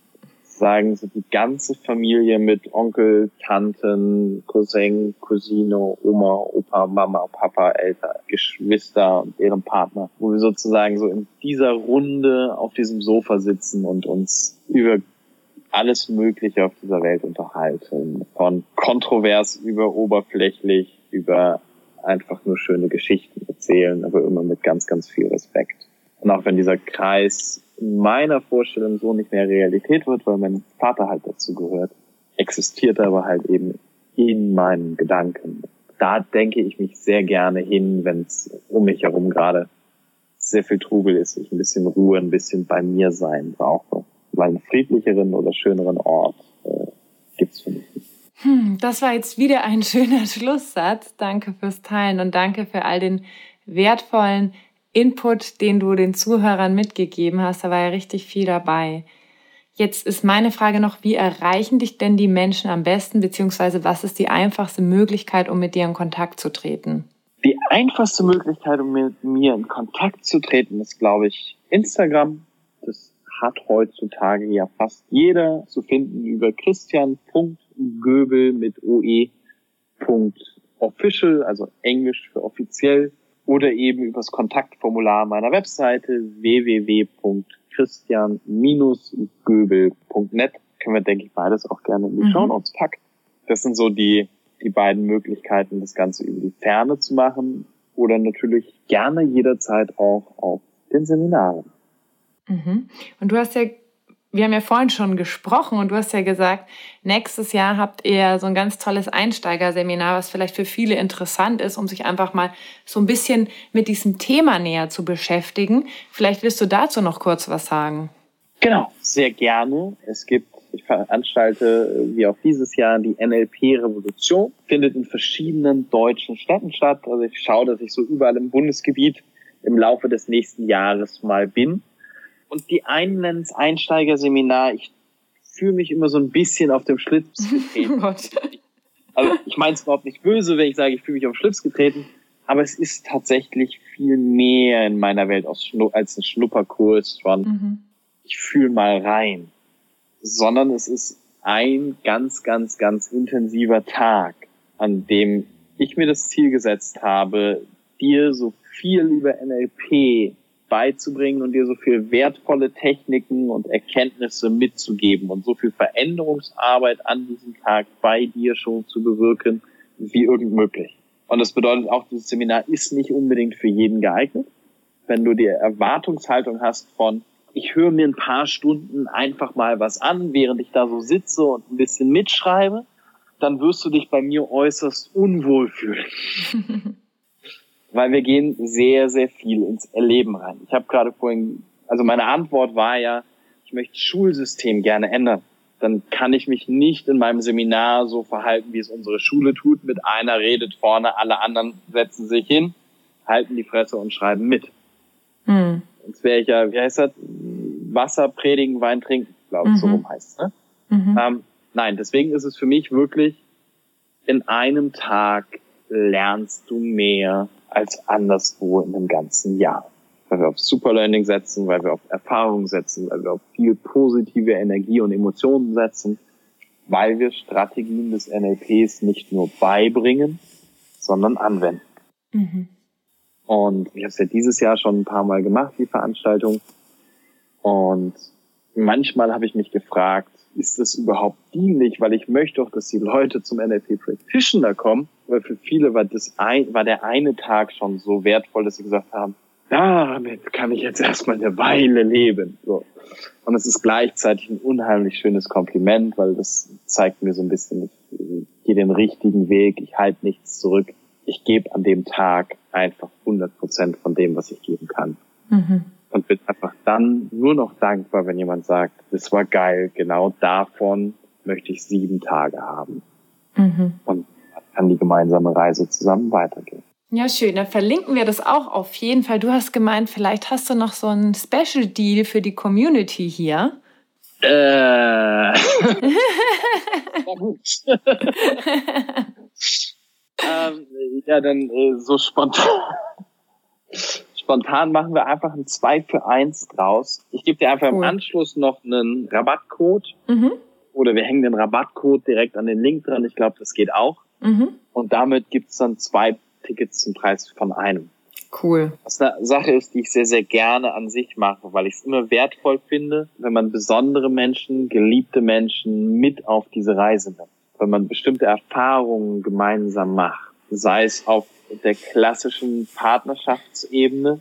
sagen, so die ganze Familie mit Onkel, Tanten, Cousin, Cousine, Oma, Opa, Mama, Papa, Eltern, Geschwister und deren Partner, wo wir sozusagen so in dieser Runde auf diesem Sofa sitzen und uns über alles Mögliche auf dieser Welt unterhalten. Von kontrovers über oberflächlich, über einfach nur schöne Geschichten erzählen, aber immer mit ganz, ganz viel Respekt. Und auch wenn dieser Kreis in meiner Vorstellung so nicht mehr Realität wird, weil mein Vater halt dazu gehört, existiert er aber halt eben in meinen Gedanken. Da denke ich mich sehr gerne hin, wenn es um mich herum gerade sehr viel Trubel ist, ich ein bisschen Ruhe, ein bisschen bei mir sein brauche. Weil einen friedlicheren oder schöneren Ort äh, gibt's für mich nicht. Hm, das war jetzt wieder ein schöner Schlusssatz. Danke fürs Teilen und danke für all den wertvollen Input, den du den Zuhörern mitgegeben hast. Da war ja richtig viel dabei. Jetzt ist meine Frage noch, wie erreichen dich denn die Menschen am besten, beziehungsweise was ist die einfachste Möglichkeit, um mit dir in Kontakt zu treten? Die einfachste Möglichkeit, um mit mir in Kontakt zu treten, ist, glaube ich, Instagram. Das hat heutzutage ja fast jeder zu finden über christian.göbel mit oe.official, also Englisch für offiziell oder eben übers Kontaktformular meiner Webseite www.christian-göbel.net. Können wir, denke ich, beides auch gerne in die mhm. Show Notes packen. Das sind so die, die beiden Möglichkeiten, das Ganze über die Ferne zu machen oder natürlich gerne jederzeit auch auf den Seminaren. Mhm. Und du hast ja wir haben ja vorhin schon gesprochen und du hast ja gesagt, nächstes Jahr habt ihr so ein ganz tolles Einsteigerseminar, was vielleicht für viele interessant ist, um sich einfach mal so ein bisschen mit diesem Thema näher zu beschäftigen. Vielleicht willst du dazu noch kurz was sagen. Genau, sehr gerne. Es gibt, ich veranstalte wie auch dieses Jahr die NLP-Revolution, findet in verschiedenen deutschen Städten statt. Also ich schaue, dass ich so überall im Bundesgebiet im Laufe des nächsten Jahres mal bin und die einen nennen es Einsteigerseminar. Ich fühle mich immer so ein bisschen auf dem Schlips getreten. also ich meine es überhaupt nicht böse, wenn ich sage, ich fühle mich auf den Schlips getreten. Aber es ist tatsächlich viel mehr in meiner Welt als ein Schnupperkurs von mhm. ich fühle mal rein. Sondern es ist ein ganz, ganz, ganz intensiver Tag, an dem ich mir das Ziel gesetzt habe, dir so viel über NLP beizubringen und dir so viel wertvolle Techniken und Erkenntnisse mitzugeben und so viel Veränderungsarbeit an diesem Tag bei dir schon zu bewirken, wie irgend möglich. Und das bedeutet auch, dieses Seminar ist nicht unbedingt für jeden geeignet. Wenn du die Erwartungshaltung hast von, ich höre mir ein paar Stunden einfach mal was an, während ich da so sitze und ein bisschen mitschreibe, dann wirst du dich bei mir äußerst unwohl fühlen. weil wir gehen sehr, sehr viel ins Erleben rein. Ich habe gerade vorhin, also meine Antwort war ja, ich möchte das Schulsystem gerne ändern. Dann kann ich mich nicht in meinem Seminar so verhalten, wie es unsere Schule tut. Mit einer redet vorne, alle anderen setzen sich hin, halten die Fresse und schreiben mit. Hm. Sonst wäre ich ja, wie heißt das? Wasser predigen, Wein trinken, glaube ich, mhm. so rum heißt es. Ne? Mhm. Ähm, nein, deswegen ist es für mich wirklich, in einem Tag lernst du mehr als anderswo in einem ganzen Jahr. Weil wir auf Superlearning setzen, weil wir auf Erfahrung setzen, weil wir auf viel positive Energie und Emotionen setzen, weil wir Strategien des NLPs nicht nur beibringen, sondern anwenden. Mhm. Und ich habe es ja dieses Jahr schon ein paar Mal gemacht, die Veranstaltung. Und manchmal habe ich mich gefragt, ist das überhaupt dienlich? Weil ich möchte doch, dass die Leute zum NLP Practitioner kommen. Weil für viele war das ein, war der eine Tag schon so wertvoll, dass sie gesagt haben, damit kann ich jetzt erstmal eine Weile leben. So. Und es ist gleichzeitig ein unheimlich schönes Kompliment, weil das zeigt mir so ein bisschen, ich gehe den richtigen Weg, ich halte nichts zurück. Ich gebe an dem Tag einfach 100 Prozent von dem, was ich geben kann. Mhm und bin einfach dann nur noch dankbar, wenn jemand sagt, das war geil, genau davon möchte ich sieben Tage haben. Mhm. Und kann die gemeinsame Reise zusammen weitergehen. Ja, schön. Dann verlinken wir das auch auf jeden Fall. Du hast gemeint, vielleicht hast du noch so einen Special Deal für die Community hier. Äh. Na gut. ähm, ja, dann äh, so spontan spontan machen wir einfach ein 2 für 1 draus. Ich gebe dir einfach cool. im Anschluss noch einen Rabattcode. Mhm. Oder wir hängen den Rabattcode direkt an den Link dran. Ich glaube, das geht auch. Mhm. Und damit gibt's dann zwei Tickets zum Preis von einem. Cool. Was eine Sache ist, die ich sehr, sehr gerne an sich mache, weil ich es immer wertvoll finde, wenn man besondere Menschen, geliebte Menschen mit auf diese Reise nimmt. Wenn man bestimmte Erfahrungen gemeinsam macht. Sei es auf der klassischen Partnerschaftsebene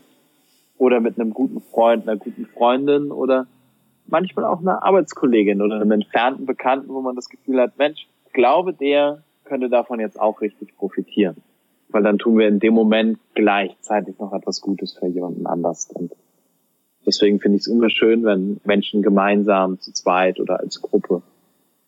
oder mit einem guten Freund, einer guten Freundin oder manchmal auch einer Arbeitskollegin oder einem entfernten Bekannten, wo man das Gefühl hat, Mensch, ich glaube, der könnte davon jetzt auch richtig profitieren. Weil dann tun wir in dem Moment gleichzeitig noch etwas Gutes für jemanden anders. Und deswegen finde ich es immer schön, wenn Menschen gemeinsam zu zweit oder als Gruppe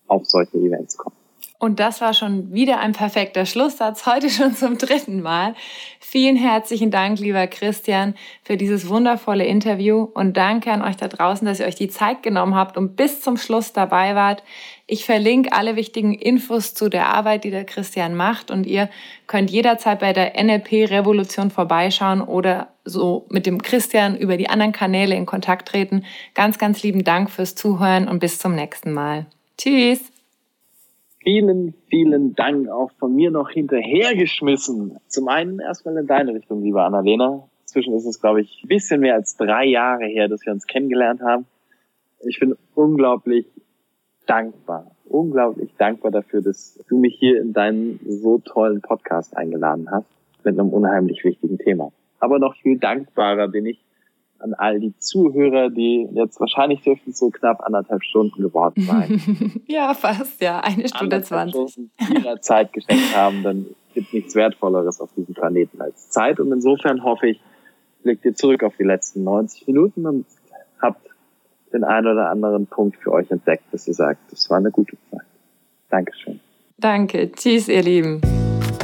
auf solche Events kommen. Und das war schon wieder ein perfekter Schlusssatz, heute schon zum dritten Mal. Vielen herzlichen Dank, lieber Christian, für dieses wundervolle Interview und danke an euch da draußen, dass ihr euch die Zeit genommen habt und bis zum Schluss dabei wart. Ich verlinke alle wichtigen Infos zu der Arbeit, die der Christian macht und ihr könnt jederzeit bei der NLP Revolution vorbeischauen oder so mit dem Christian über die anderen Kanäle in Kontakt treten. Ganz, ganz lieben Dank fürs Zuhören und bis zum nächsten Mal. Tschüss! Vielen, vielen Dank auch von mir noch hinterhergeschmissen. Zum einen erstmal in deine Richtung, liebe Annalena. Inzwischen ist es, glaube ich, ein bisschen mehr als drei Jahre her, dass wir uns kennengelernt haben. Ich bin unglaublich dankbar, unglaublich dankbar dafür, dass du mich hier in deinen so tollen Podcast eingeladen hast mit einem unheimlich wichtigen Thema. Aber noch viel dankbarer bin ich an all die Zuhörer, die jetzt wahrscheinlich dürften so knapp anderthalb Stunden geworden sein. ja, fast, ja. Eine Stunde zwanzig. ihrer Zeit geschenkt haben, dann gibt nichts Wertvolleres auf diesem Planeten als Zeit. Und insofern hoffe ich, blickt ihr zurück auf die letzten 90 Minuten und habt den einen oder anderen Punkt für euch entdeckt, dass ihr sagt, das war eine gute Zeit. Dankeschön. Danke. Tschüss, ihr Lieben.